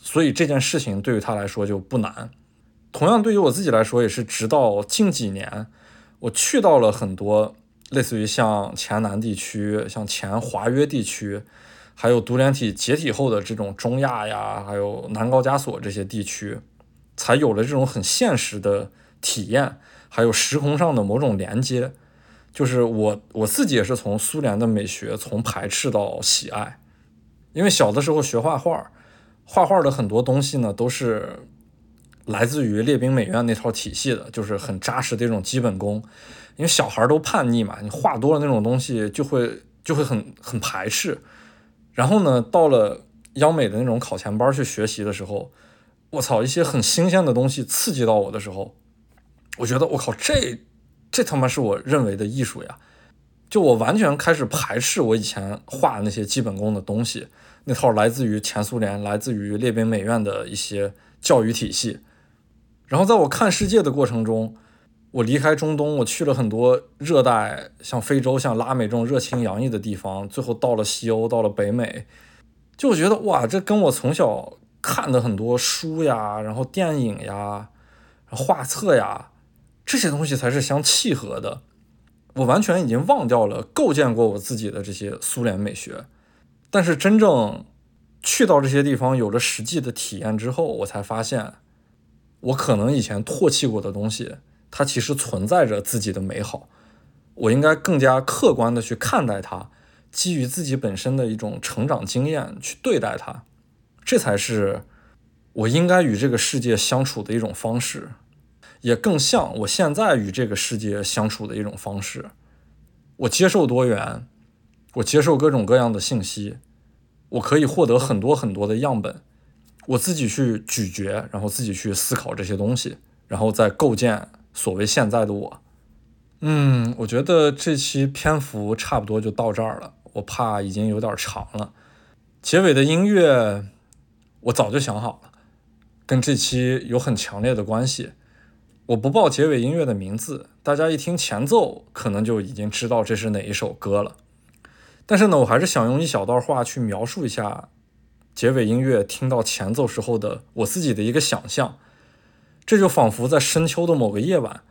所以这件事情对于他来说就不难。同样对于我自己来说，也是直到近几年，我去到了很多类似于像前南地区、像前华约地区。”还有独联体解体后的这种中亚呀，还有南高加索这些地区，才有了这种很现实的体验，还有时空上的某种连接。就是我我自己也是从苏联的美学从排斥到喜爱，因为小的时候学画画，画画的很多东西呢都是来自于列兵美院那套体系的，就是很扎实的一种基本功。因为小孩都叛逆嘛，你画多了那种东西就会就会很很排斥。然后呢，到了央美的那种考前班去学习的时候，我操，一些很新鲜的东西刺激到我的时候，我觉得我靠，这这他妈是我认为的艺术呀！就我完全开始排斥我以前画的那些基本功的东西，那套来自于前苏联、来自于列兵美院的一些教育体系。然后在我看世界的过程中，我离开中东，我去了很多热带，像非洲、像拉美这种热情洋溢的地方，最后到了西欧，到了北美，就我觉得哇，这跟我从小看的很多书呀，然后电影呀、画册呀，这些东西才是相契合的。我完全已经忘掉了构建过我自己的这些苏联美学，但是真正去到这些地方，有了实际的体验之后，我才发现，我可能以前唾弃过的东西。它其实存在着自己的美好，我应该更加客观的去看待它，基于自己本身的一种成长经验去对待它，这才是我应该与这个世界相处的一种方式，也更像我现在与这个世界相处的一种方式。我接受多元，我接受各种各样的信息，我可以获得很多很多的样本，我自己去咀嚼，然后自己去思考这些东西，然后再构建。所谓现在的我，嗯，我觉得这期篇幅差不多就到这儿了。我怕已经有点长了。结尾的音乐我早就想好了，跟这期有很强烈的关系。我不报结尾音乐的名字，大家一听前奏可能就已经知道这是哪一首歌了。但是呢，我还是想用一小段话去描述一下结尾音乐听到前奏时候的我自己的一个想象。这就仿佛在深秋的某个夜晚，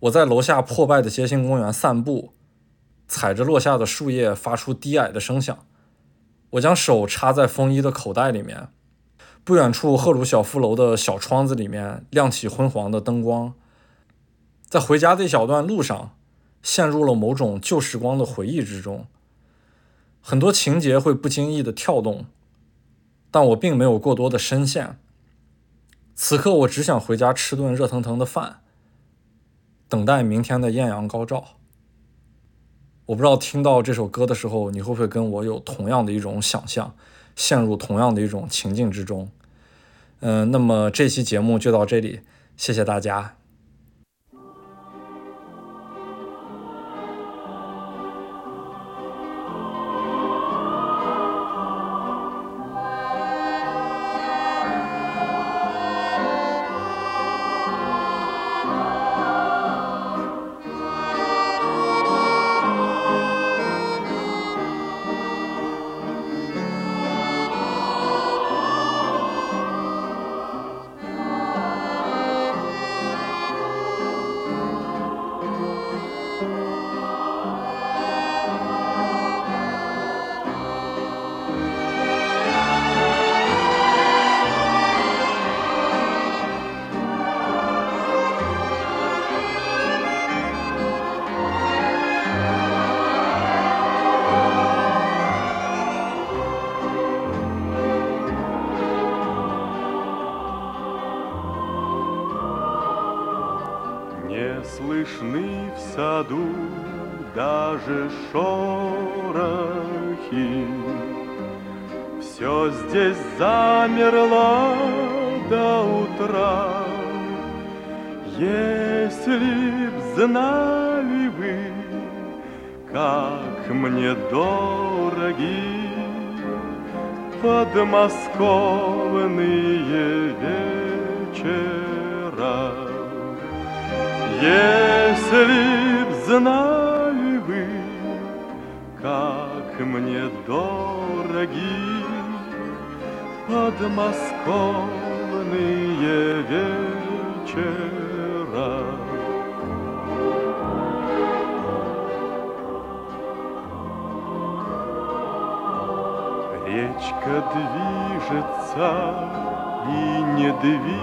我在楼下破败的街心公园散步，踩着落下的树叶发出低矮的声响。我将手插在风衣的口袋里面，不远处赫鲁晓夫楼的小窗子里面亮起昏黄的灯光。在回家的一小段路上，陷入了某种旧时光的回忆之中，很多情节会不经意的跳动，但我并没有过多的深陷。此刻我只想回家吃顿热腾腾的饭，等待明天的艳阳高照。我不知道听到这首歌的时候，你会不会跟我有同样的一种想象，陷入同样的一种情境之中？嗯，那么这期节目就到这里，谢谢大家。Речка движется и не движется,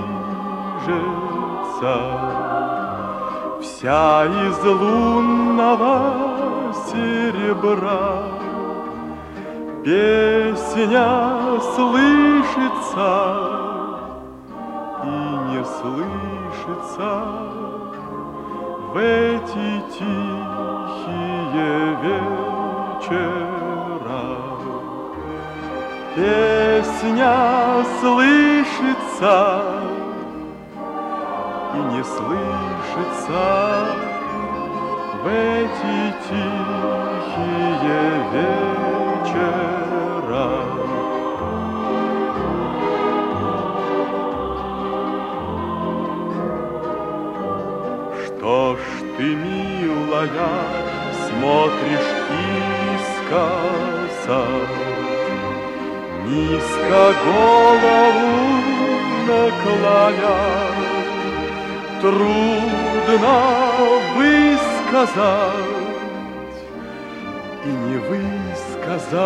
Вся из лунного серебра. Песня слышится и не слышится В эти тихие вечера. Песня слышится и не слышится в эти тихие вечера. ты, милая, смотришь искоса. Низко голову наклоня, Трудно высказать и не высказать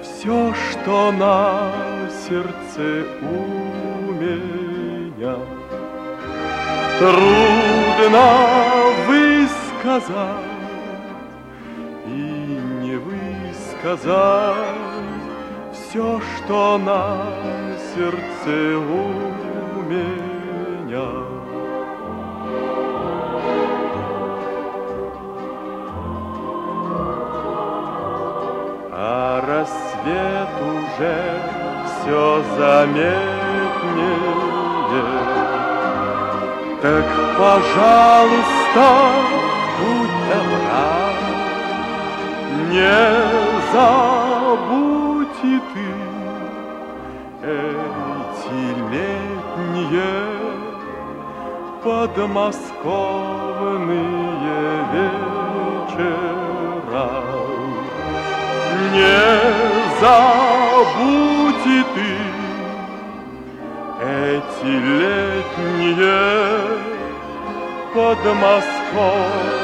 Все, что на сердце у меня. Трудно высказать и не высказать все, что на сердце у меня. А рассвет уже все заметнее. Так, пожалуйста, будь добра, не забудь подмосковные вечера. Не забудь и ты эти летние подмосковные